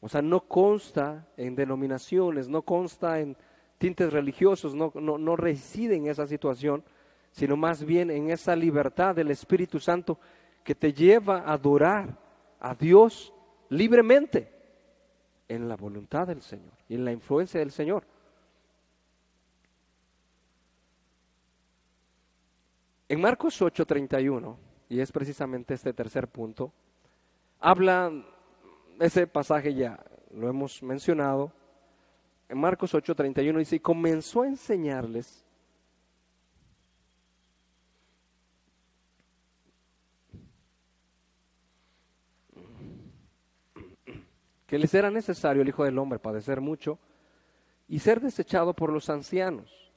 O sea, no consta en denominaciones, no consta en tintes religiosos, no, no, reside en esa situación, sino más bien en esa libertad del Espíritu Santo que te lleva a adorar a Dios libremente en la voluntad del Señor y en la influencia del Señor. En Marcos 8:31, y es precisamente este tercer punto, habla ese pasaje ya lo hemos mencionado. En Marcos 8:31 dice, y comenzó a enseñarles que les era necesario el Hijo del Hombre padecer mucho y ser desechado por los ancianos,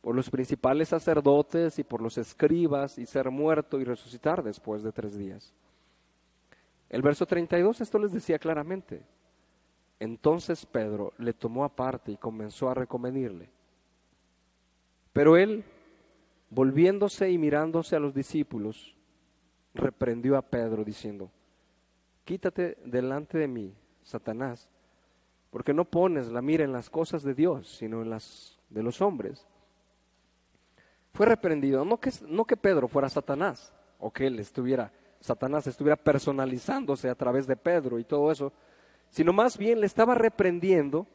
por los principales sacerdotes y por los escribas y ser muerto y resucitar después de tres días. El verso 32 esto les decía claramente. Entonces Pedro le tomó aparte y comenzó a recomendirle. Pero él, volviéndose y mirándose a los discípulos, reprendió a Pedro diciendo, quítate delante de mí, Satanás, porque no pones la mira en las cosas de Dios, sino en las de los hombres. Fue reprendido, no que, no que Pedro fuera Satanás, o que él estuviera Satanás estuviera personalizándose a través de Pedro y todo eso, sino más bien le estaba reprendiendo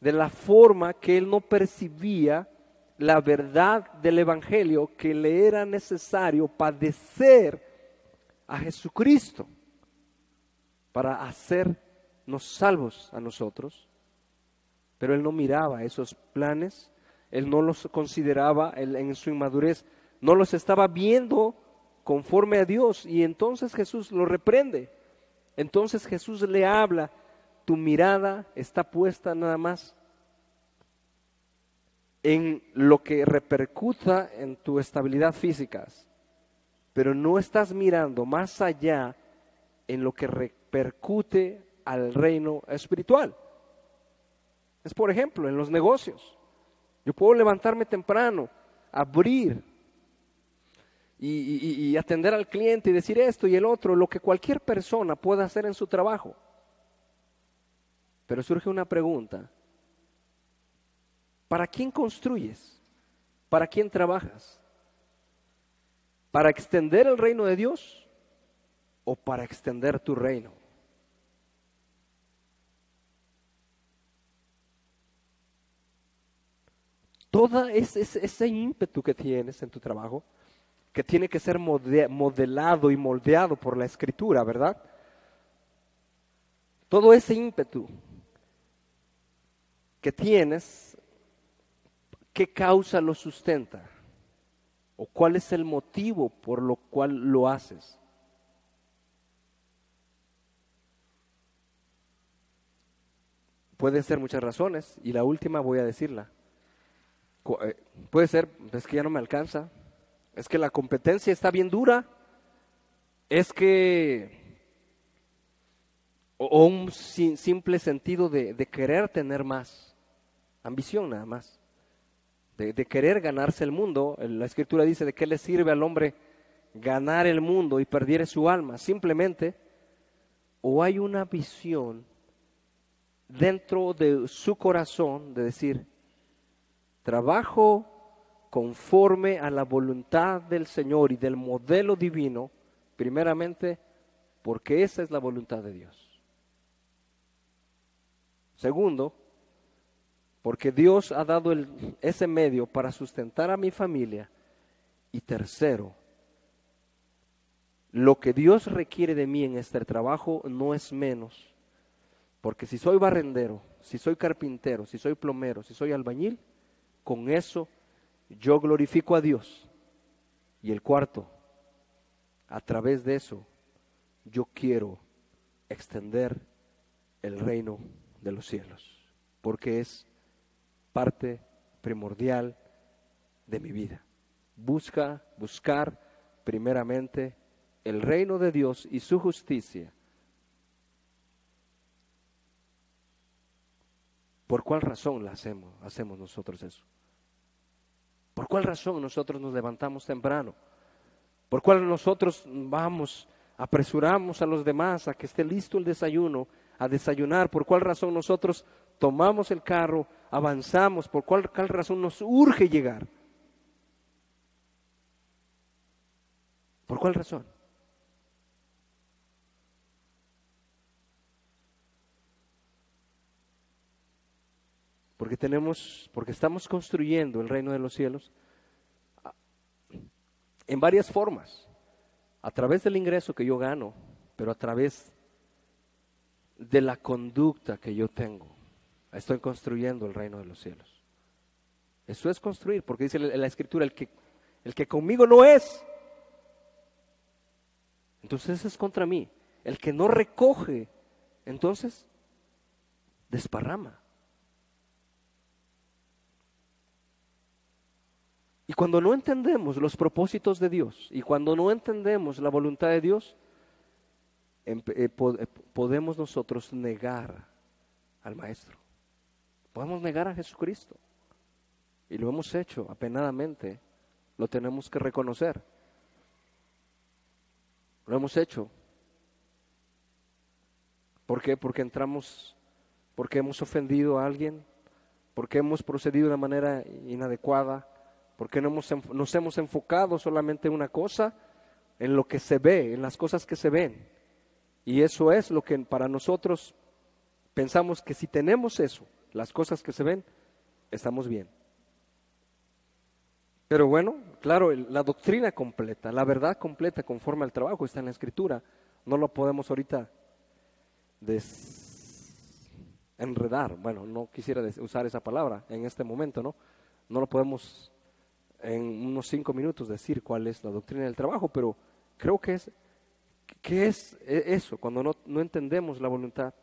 de la forma que él no percibía la verdad del Evangelio, que le era necesario padecer a Jesucristo para hacernos salvos a nosotros. Pero él no miraba esos planes, él no los consideraba en su inmadurez, no los estaba viendo conforme a Dios. Y entonces Jesús lo reprende. Entonces Jesús le habla, tu mirada está puesta nada más en lo que repercuta en tu estabilidad física, pero no estás mirando más allá en lo que repercute al reino espiritual. Es por ejemplo en los negocios. Yo puedo levantarme temprano, abrir y, atender al cliente y decir esto y el otro, lo que cualquier persona pueda hacer en su trabajo. Pero surge una pregunta. ¿Para quién construyes? ¿Para quién trabajas? ¿Para extender el reino de Dios o para extender tu reino? Todo ese, ese, ímpetu que tienes en tu trabajo, que tiene que ser modelado y moldeado por la escritura, ¿verdad? Todo ese ímpetu que tienes, ¿qué causa lo sustenta? ¿O cuál es el motivo por lo cual lo haces? Pueden ser muchas razones y la última voy a decirla. Eh, puede ser, es que ya no me alcanza, es que la competencia está bien dura, es que, o, un simple sentido de, querer tener más, ambición nada más, de, de querer ganarse el mundo. La escritura dice de qué le sirve al hombre ganar el mundo y perdiere su alma, simplemente, o hay una visión dentro de su corazón de decir, trabajo conforme a la voluntad del Señor y del modelo divino, primeramente porque esa es la voluntad de Dios. Segundo, porque Dios ha dado ese medio para sustentar a mi familia. Y tercero, lo que Dios requiere de mí en este trabajo no es menos, porque si soy barrendero, si soy carpintero, si soy plomero, si soy albañil, con eso yo glorifico a Dios. Y el cuarto, a través de eso, yo quiero extender el reino de los cielos, porque es parte primordial de mi vida. Busca, buscar primeramente el reino de Dios y su justicia. ¿Por cuál razón la hacemos, hacemos nosotros eso? ¿Por cuál razón nosotros nos levantamos temprano? ¿Por cuál nosotros vamos, apresuramos a los demás a que esté listo el desayuno, a desayunar? ¿Por cuál razón nosotros tomamos el carro, avanzamos? ¿Por cuál, cuál razón nos urge llegar? ¿Por cuál razón? Porque tenemos, porque estamos construyendo el reino de los cielos en varias formas, a través del ingreso que yo gano, pero a través de la conducta que yo tengo. Estoy construyendo el reino de los cielos. Eso es construir, porque dice la escritura, el que, el que conmigo no es, entonces es contra mí. El que no recoge, entonces desparrama. Y cuando no entendemos los propósitos de Dios y cuando no entendemos la voluntad de Dios, eh, eh, podemos nosotros negar al Maestro. Podemos negar a Jesucristo. Y lo hemos hecho apenadamente. Lo tenemos que reconocer. Lo hemos hecho. ¿Por qué? Porque entramos, porque hemos ofendido a alguien, porque hemos procedido de manera inadecuada, porque no hemos, nos hemos enfocado solamente en una cosa, en lo que se ve, en las cosas que se ven. Y eso es lo que para nosotros pensamos que si tenemos eso, las cosas que se ven, estamos bien. Pero bueno, claro, la doctrina completa, la verdad completa conforme al trabajo está en la escritura. No lo podemos ahorita enredar. Bueno, no quisiera usar esa palabra en este momento, ¿no? No lo podemos en unos cinco minutos decir cuál es la doctrina del trabajo, pero creo que es, que es e, eso, cuando no, no entendemos la voluntad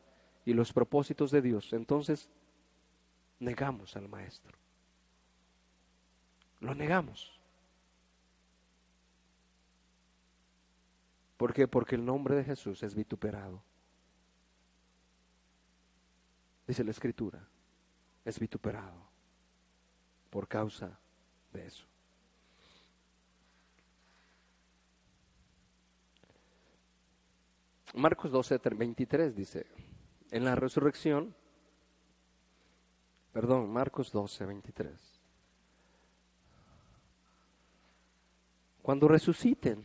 y los propósitos de Dios, entonces negamos al Maestro. Lo negamos. ¿Por qué? Porque el nombre de Jesús es vituperado. Dice la Escritura, es vituperado por causa de eso. Marcos 12, 23 dice, en la resurrección, perdón, Marcos 12, 23. cuando resuciten,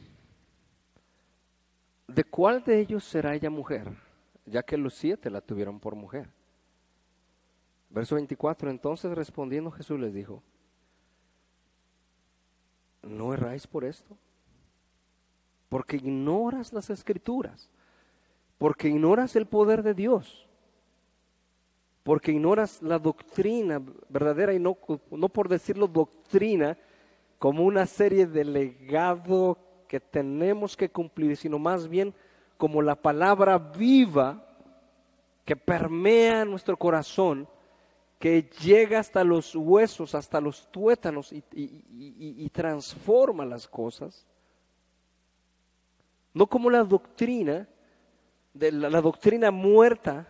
¿de cuál de ellos será ella mujer? Ya que los siete la tuvieron por mujer. Verso 24, entonces respondiendo Jesús les dijo, ¿no erráis por esto? Porque ignoras las escrituras, porque ignoras el poder de Dios, porque ignoras la doctrina verdadera y no, no por decirlo doctrina como una serie de legado que tenemos que cumplir, sino más bien como la palabra viva que permea nuestro corazón que llega hasta los huesos, hasta los tuétanos y, transforma las cosas. No como la doctrina, la, doctrina muerta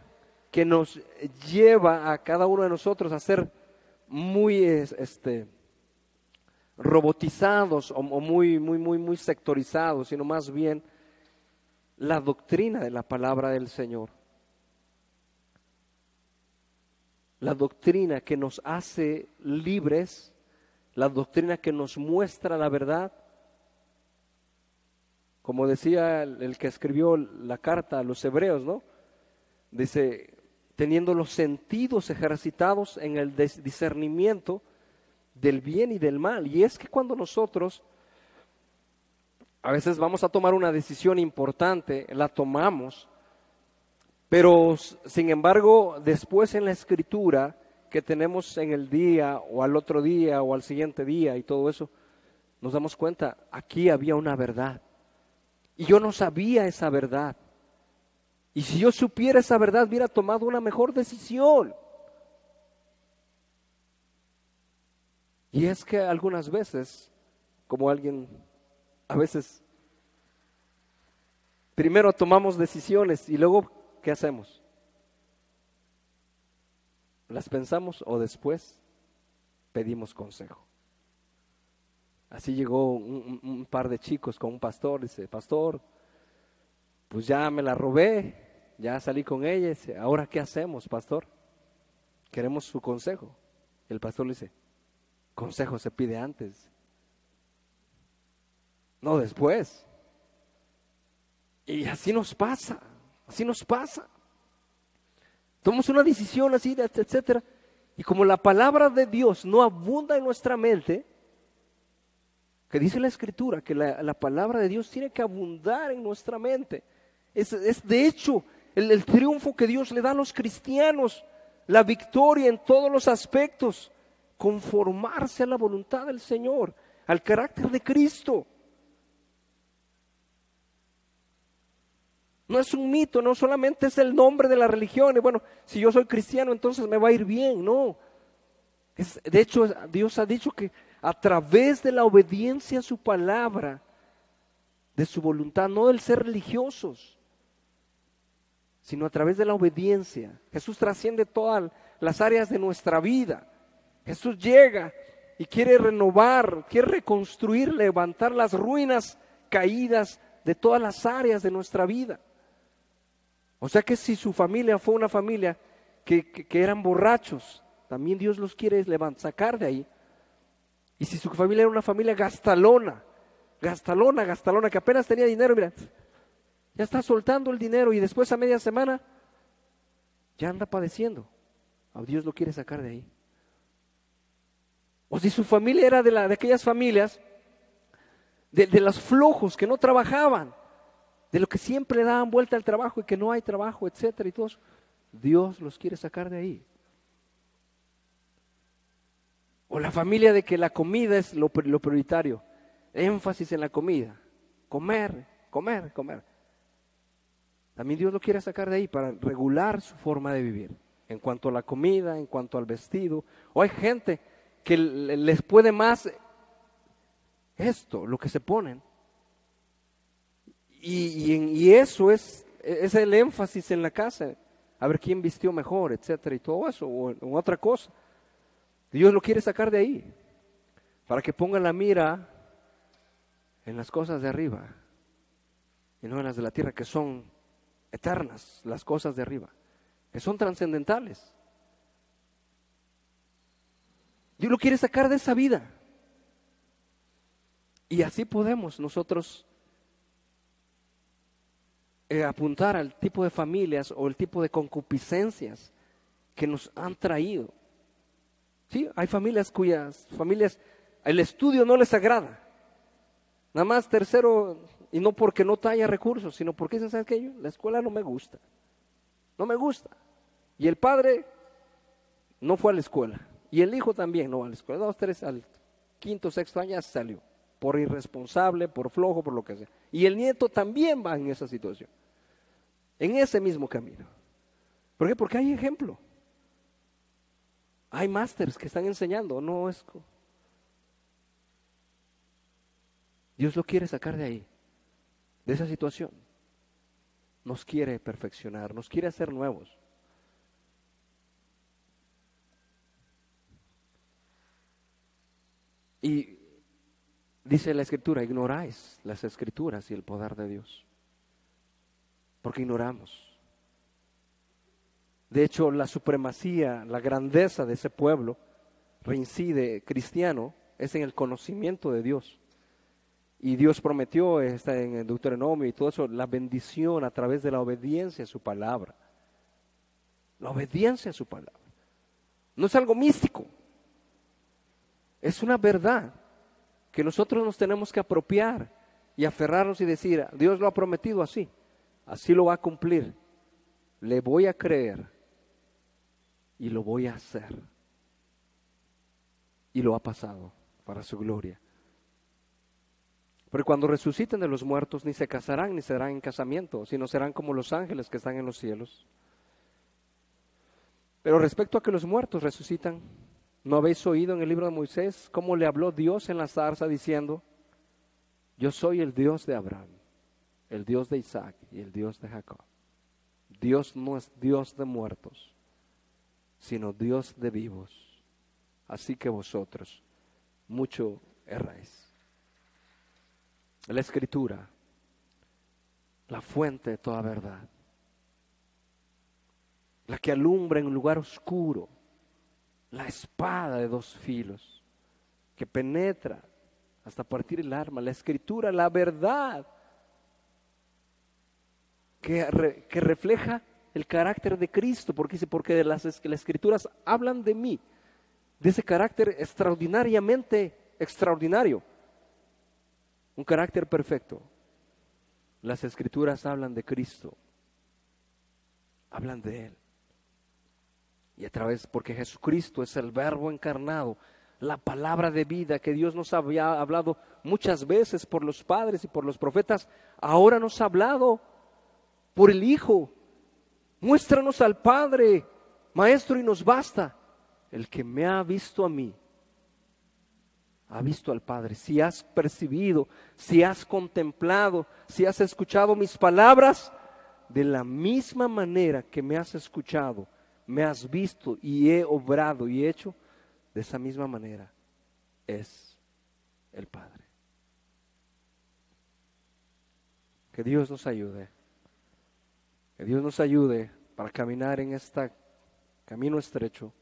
que nos lleva a cada uno de nosotros a ser muy este, robotizados o, o muy, muy, muy, muy sectorizados, sino más bien la doctrina de la palabra del Señor. La doctrina que nos hace libres, la doctrina que nos muestra la verdad. Como decía el, que escribió la carta a los hebreos, ¿no? Dice, teniendo los sentidos ejercitados en el discernimiento del bien y del mal. Y es que cuando nosotros a veces vamos a tomar una decisión importante, la tomamos pero, sin embargo, después en la escritura que tenemos en el día o al otro día o al siguiente día y todo eso, nos damos cuenta, aquí había una verdad. Y yo no sabía esa verdad. Y si yo supiera esa verdad, hubiera tomado una mejor decisión. Y es que algunas veces, como alguien, a veces, primero tomamos decisiones y luego ¿qué hacemos? ¿Las pensamos o después pedimos consejo? Así llegó un, par de chicos con un pastor, dice, pastor, pues ya me la robé, ya salí con ella, ahora ¿qué hacemos, pastor? Queremos su consejo. El pastor le dice, consejo se pide antes, no después. Y así nos pasa. Así nos pasa. Tomamos una decisión así, etcétera. Y como la palabra de Dios no abunda en nuestra mente, que dice la Escritura que la, palabra de Dios tiene que abundar en nuestra mente. Es, de hecho el, el triunfo que Dios le da a los cristianos, la victoria en todos los aspectos, conformarse a la voluntad del Señor, al carácter de Cristo. No es un mito, no solamente es el nombre de la religión. Y bueno, si yo soy cristiano, entonces me va a ir bien. No. de hecho, Dios ha dicho que a través de la obediencia a su palabra, de su voluntad, no del ser religiosos, sino a través de la obediencia. Jesús trasciende todas las áreas de nuestra vida. Jesús llega y quiere renovar, quiere reconstruir, levantar las ruinas caídas de todas las áreas de nuestra vida. O sea que si su familia fue una familia que, eran borrachos, también Dios los quiere levantar, sacar de ahí. Y si su familia era una familia gastalona, gastalona, gastalona, que apenas tenía dinero, mira, ya está soltando el dinero y después a media semana ya anda padeciendo. A Dios lo quiere sacar de ahí. O si su familia era de, la, de aquellas familias, de, de los flojos que no trabajaban, de lo que siempre le daban vuelta al trabajo y que no hay trabajo, etcétera y todo Dios los quiere sacar de ahí. O la familia de que la comida es lo, lo prioritario. Énfasis en la comida. Comer, comer, comer. También Dios lo quiere sacar de ahí para regular su forma de vivir. En cuanto a la comida, en cuanto al vestido. O hay gente que les puede más esto, lo que se ponen, y, eso es, es el énfasis en la casa, a ver quién vistió mejor, etcétera, y todo eso, o, otra cosa. Dios lo quiere sacar de ahí, para que ponga la mira en las cosas de arriba, y no en las de la tierra, que son eternas, las cosas de arriba, que son trascendentales. Dios lo quiere sacar de esa vida. Y así podemos nosotros eh, apuntar al tipo de familias o el tipo de concupiscencias que nos han traído. Sí, hay familias cuyas familias el estudio no les agrada. Nada más tercero, y no porque no haya recursos, sino porque dicen, ¿sabes qué? La escuela no me gusta. No me gusta. Y el padre no fue a la escuela. Y el hijo también no va a la escuela. Dos, tres, al quinto, sexto año salió. Por irresponsable, por flojo, por lo que sea. Y el nieto también va en esa situación. En ese mismo camino. ¿Por qué? Porque hay ejemplo. Hay másters que están enseñando. No es Dios lo quiere sacar de ahí, de esa situación. Nos quiere perfeccionar, nos quiere hacer nuevos. Y dice la escritura, ignoráis las escrituras y el poder de Dios. Porque ignoramos. De hecho, la supremacía, la grandeza de ese pueblo reincide cristiano es en el conocimiento de Dios. Y Dios prometió, está en el Deuteronomio y todo eso, la bendición a través de la obediencia a su palabra. La obediencia a su palabra. No es algo místico. Es una verdad que nosotros nos tenemos que apropiar y aferrarnos y decir, Dios lo ha prometido así, así lo va a cumplir. Le voy a creer y lo voy a hacer. Y lo ha pasado para su gloria. Pero cuando resuciten de los muertos, ni se casarán ni serán en casamiento, sino serán como los ángeles que están en los cielos. Pero respecto a que los muertos resucitan, ¿no habéis oído en el libro de Moisés cómo le habló Dios en la zarza diciendo, yo soy el Dios de Abraham, el Dios de Isaac y el Dios de Jacob? Dios no es Dios de muertos, sino Dios de vivos. Así que vosotros mucho erráis la escritura, la fuente de toda verdad, la que alumbra en un lugar oscuro, la espada de dos filos, que penetra hasta partir el arma, la escritura, la verdad, que, refleja el carácter de Cristo, porque dice, porque las, las escrituras hablan de mí, de ese carácter extraordinariamente extraordinario un carácter perfecto. Las escrituras hablan de Cristo, hablan de Él. Y a través, porque Jesucristo es el verbo encarnado, la palabra de vida que Dios nos había hablado muchas veces por los padres y por los profetas, ahora nos ha hablado por el Hijo. Muéstranos al Padre, Maestro, y nos basta. El que me ha visto a mí, ha visto al Padre, si has percibido, si has contemplado, si has escuchado mis palabras, de la misma manera que me has escuchado, me has visto y he obrado y hecho, de esa misma manera es el Padre. Que Dios nos ayude, que Dios nos ayude para caminar en este camino estrecho,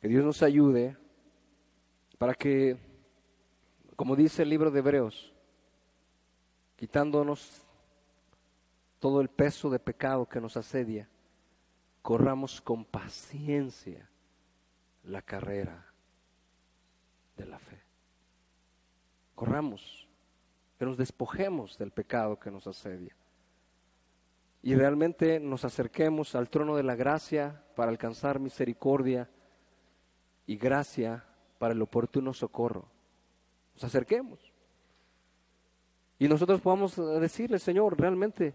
que Dios nos ayude para que, como dice el libro de Hebreos, quitándonos todo el peso de pecado que nos asedia, corramos con paciencia la carrera de la fe. Corramos, que nos despojemos del pecado que nos asedia y realmente nos acerquemos al trono de la gracia para alcanzar misericordia y gracia para el oportuno socorro. Nos acerquemos. Y nosotros podamos decirle, Señor, realmente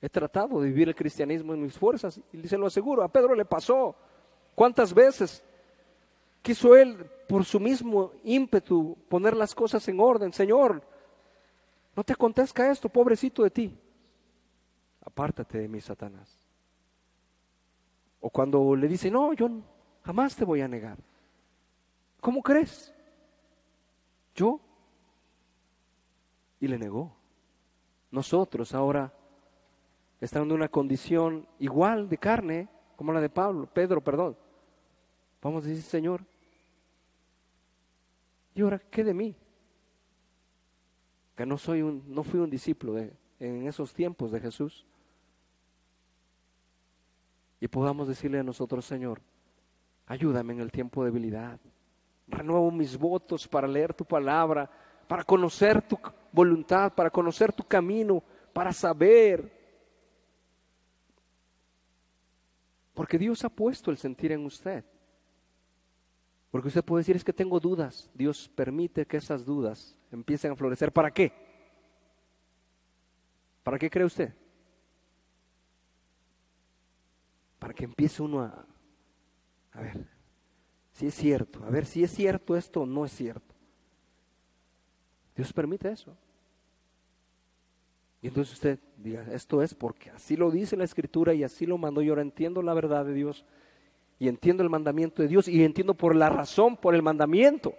he tratado de vivir el cristianismo en mis fuerzas. Y se lo aseguro, a Pedro le pasó. ¿Cuántas veces quiso él, por su mismo ímpetu, poner las cosas en orden? Señor, no te acontezca esto, pobrecito de ti. Apártate de mí, Satanás. O cuando le dice, no, yo Jamás te voy a negar. ¿Cómo crees? Yo. Y le negó. Nosotros ahora, estando en una condición igual de carne como la de Pablo, Pedro, perdón, vamos a decir, Señor, Y ahora, ¿qué de mí? Que no soy un, no fui un discípulo de, en esos tiempos de Jesús. Y podamos decirle a nosotros, Señor, ayúdame en el tiempo de debilidad. Renuevo mis votos para leer tu palabra, para conocer tu voluntad, para conocer tu camino, para saber. Porque Dios ha puesto el sentir en usted. Porque usted puede decir, es que tengo dudas. Dios permite que esas dudas empiecen a florecer. ¿Para qué? ¿Para qué cree usted? Para que empiece uno a, a ver, si es cierto, a ver si es cierto esto o no es cierto. Dios permite eso. Y entonces usted diga, esto es porque así lo dice la escritura y así lo mandó. Yo ahora entiendo la verdad de Dios y entiendo el mandamiento de Dios y entiendo por la razón, por el mandamiento.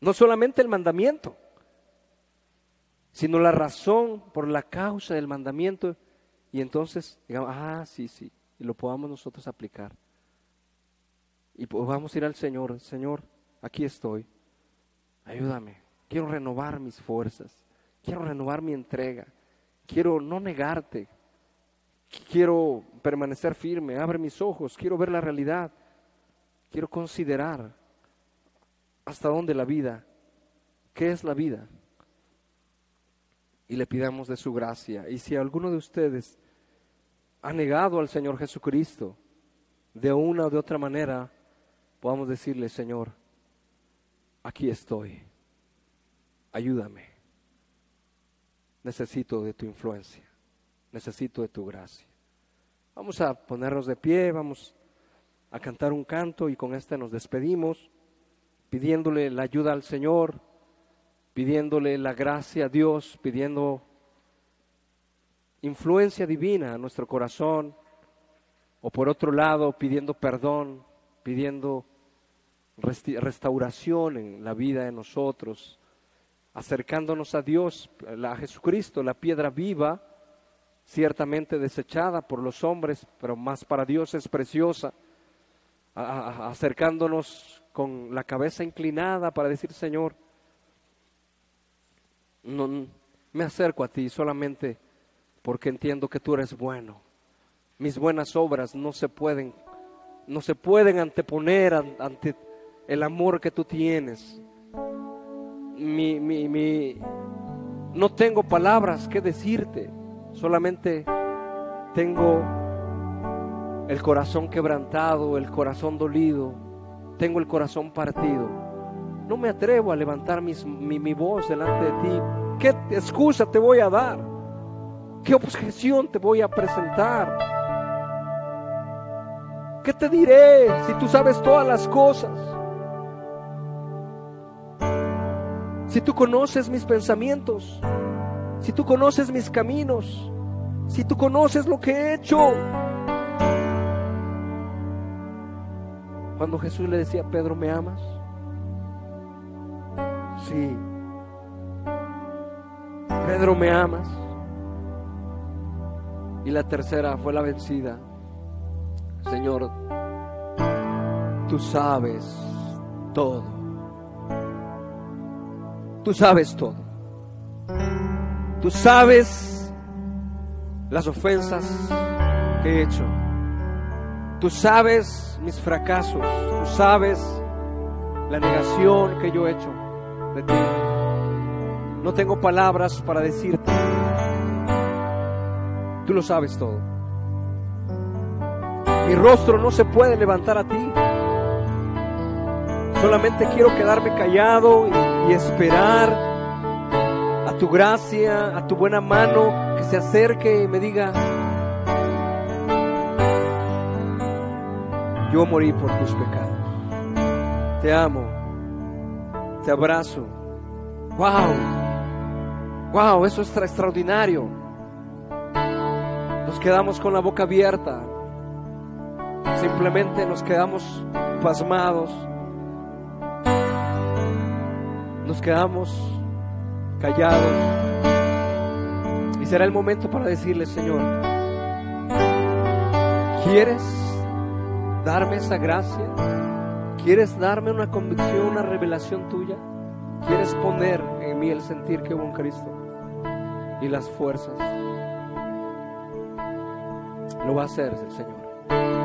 No solamente el mandamiento, sino la razón por la causa del mandamiento. Y entonces, digamos, ah, sí, sí, y lo podamos nosotros aplicar. Y podamos ir al Señor, Señor, aquí estoy, ayúdame, quiero renovar mis fuerzas, quiero renovar mi entrega, quiero no negarte, quiero permanecer firme, abre mis ojos, quiero ver la realidad, quiero considerar hasta dónde la vida, qué es la vida. Y le pidamos de su gracia. Y si alguno de ustedes ha negado al Señor Jesucristo, de una o de otra manera, podamos decirle, Señor, aquí estoy, ayúdame, necesito de tu influencia necesito de tu gracia. Vamos a ponernos de pie, vamos a cantar un canto y con este nos despedimos, pidiéndole la ayuda al Señor, pidiéndole la gracia a Dios, pidiendo influencia divina a nuestro corazón, o por otro lado pidiendo perdón, pidiendo restauración en la vida de nosotros, acercándonos a Dios, a Jesucristo, la piedra viva, ciertamente desechada por los hombres, pero más para Dios es preciosa, acercándonos con la cabeza inclinada para decir, Señor, no, me acerco a ti solamente porque entiendo que tú eres bueno. Mis buenas obras no se pueden, no se pueden anteponer ante el amor que tú tienes. Mi, mi, mi, no tengo palabras que decirte Solamente tengo el corazón quebrantado, el corazón dolido, tengo el corazón partido. No me atrevo a levantar mi, mi voz delante de ti. ¿Qué excusa te voy a dar? ¿Qué objeción te voy a presentar? ¿Qué te diré si tú sabes todas las cosas? Si tú conoces mis pensamientos, si tú conoces mis caminos, si tú conoces lo que he hecho. Cuando Jesús le decía, Pedro, ¿me amas? Sí. Pedro, ¿me amas? Y la tercera fue la vencida. Señor, tú sabes todo. Tú sabes todo. Tú sabes las ofensas que he hecho. Tú sabes mis fracasos. Tú sabes la negación que yo he hecho de ti. No tengo palabras para decirte. Tú lo sabes todo. Mi rostro no se puede levantar a ti. Solamente quiero quedarme callado y, y esperar tu gracia, a tu buena mano que se acerque y me diga, yo morí por tus pecados. Te amo, te abrazo. Wow, wow, eso es extraordinario. Nos quedamos con la boca abierta. Simplemente nos quedamos pasmados. Nos quedamos callados. Y será el momento para decirle, Señor, ¿quieres darme esa gracia? ¿Quieres darme una convicción, una revelación tuya? ¿Quieres poner en mí el sentir que hubo un Cristo y las fuerzas? Lo va a hacer el Señor.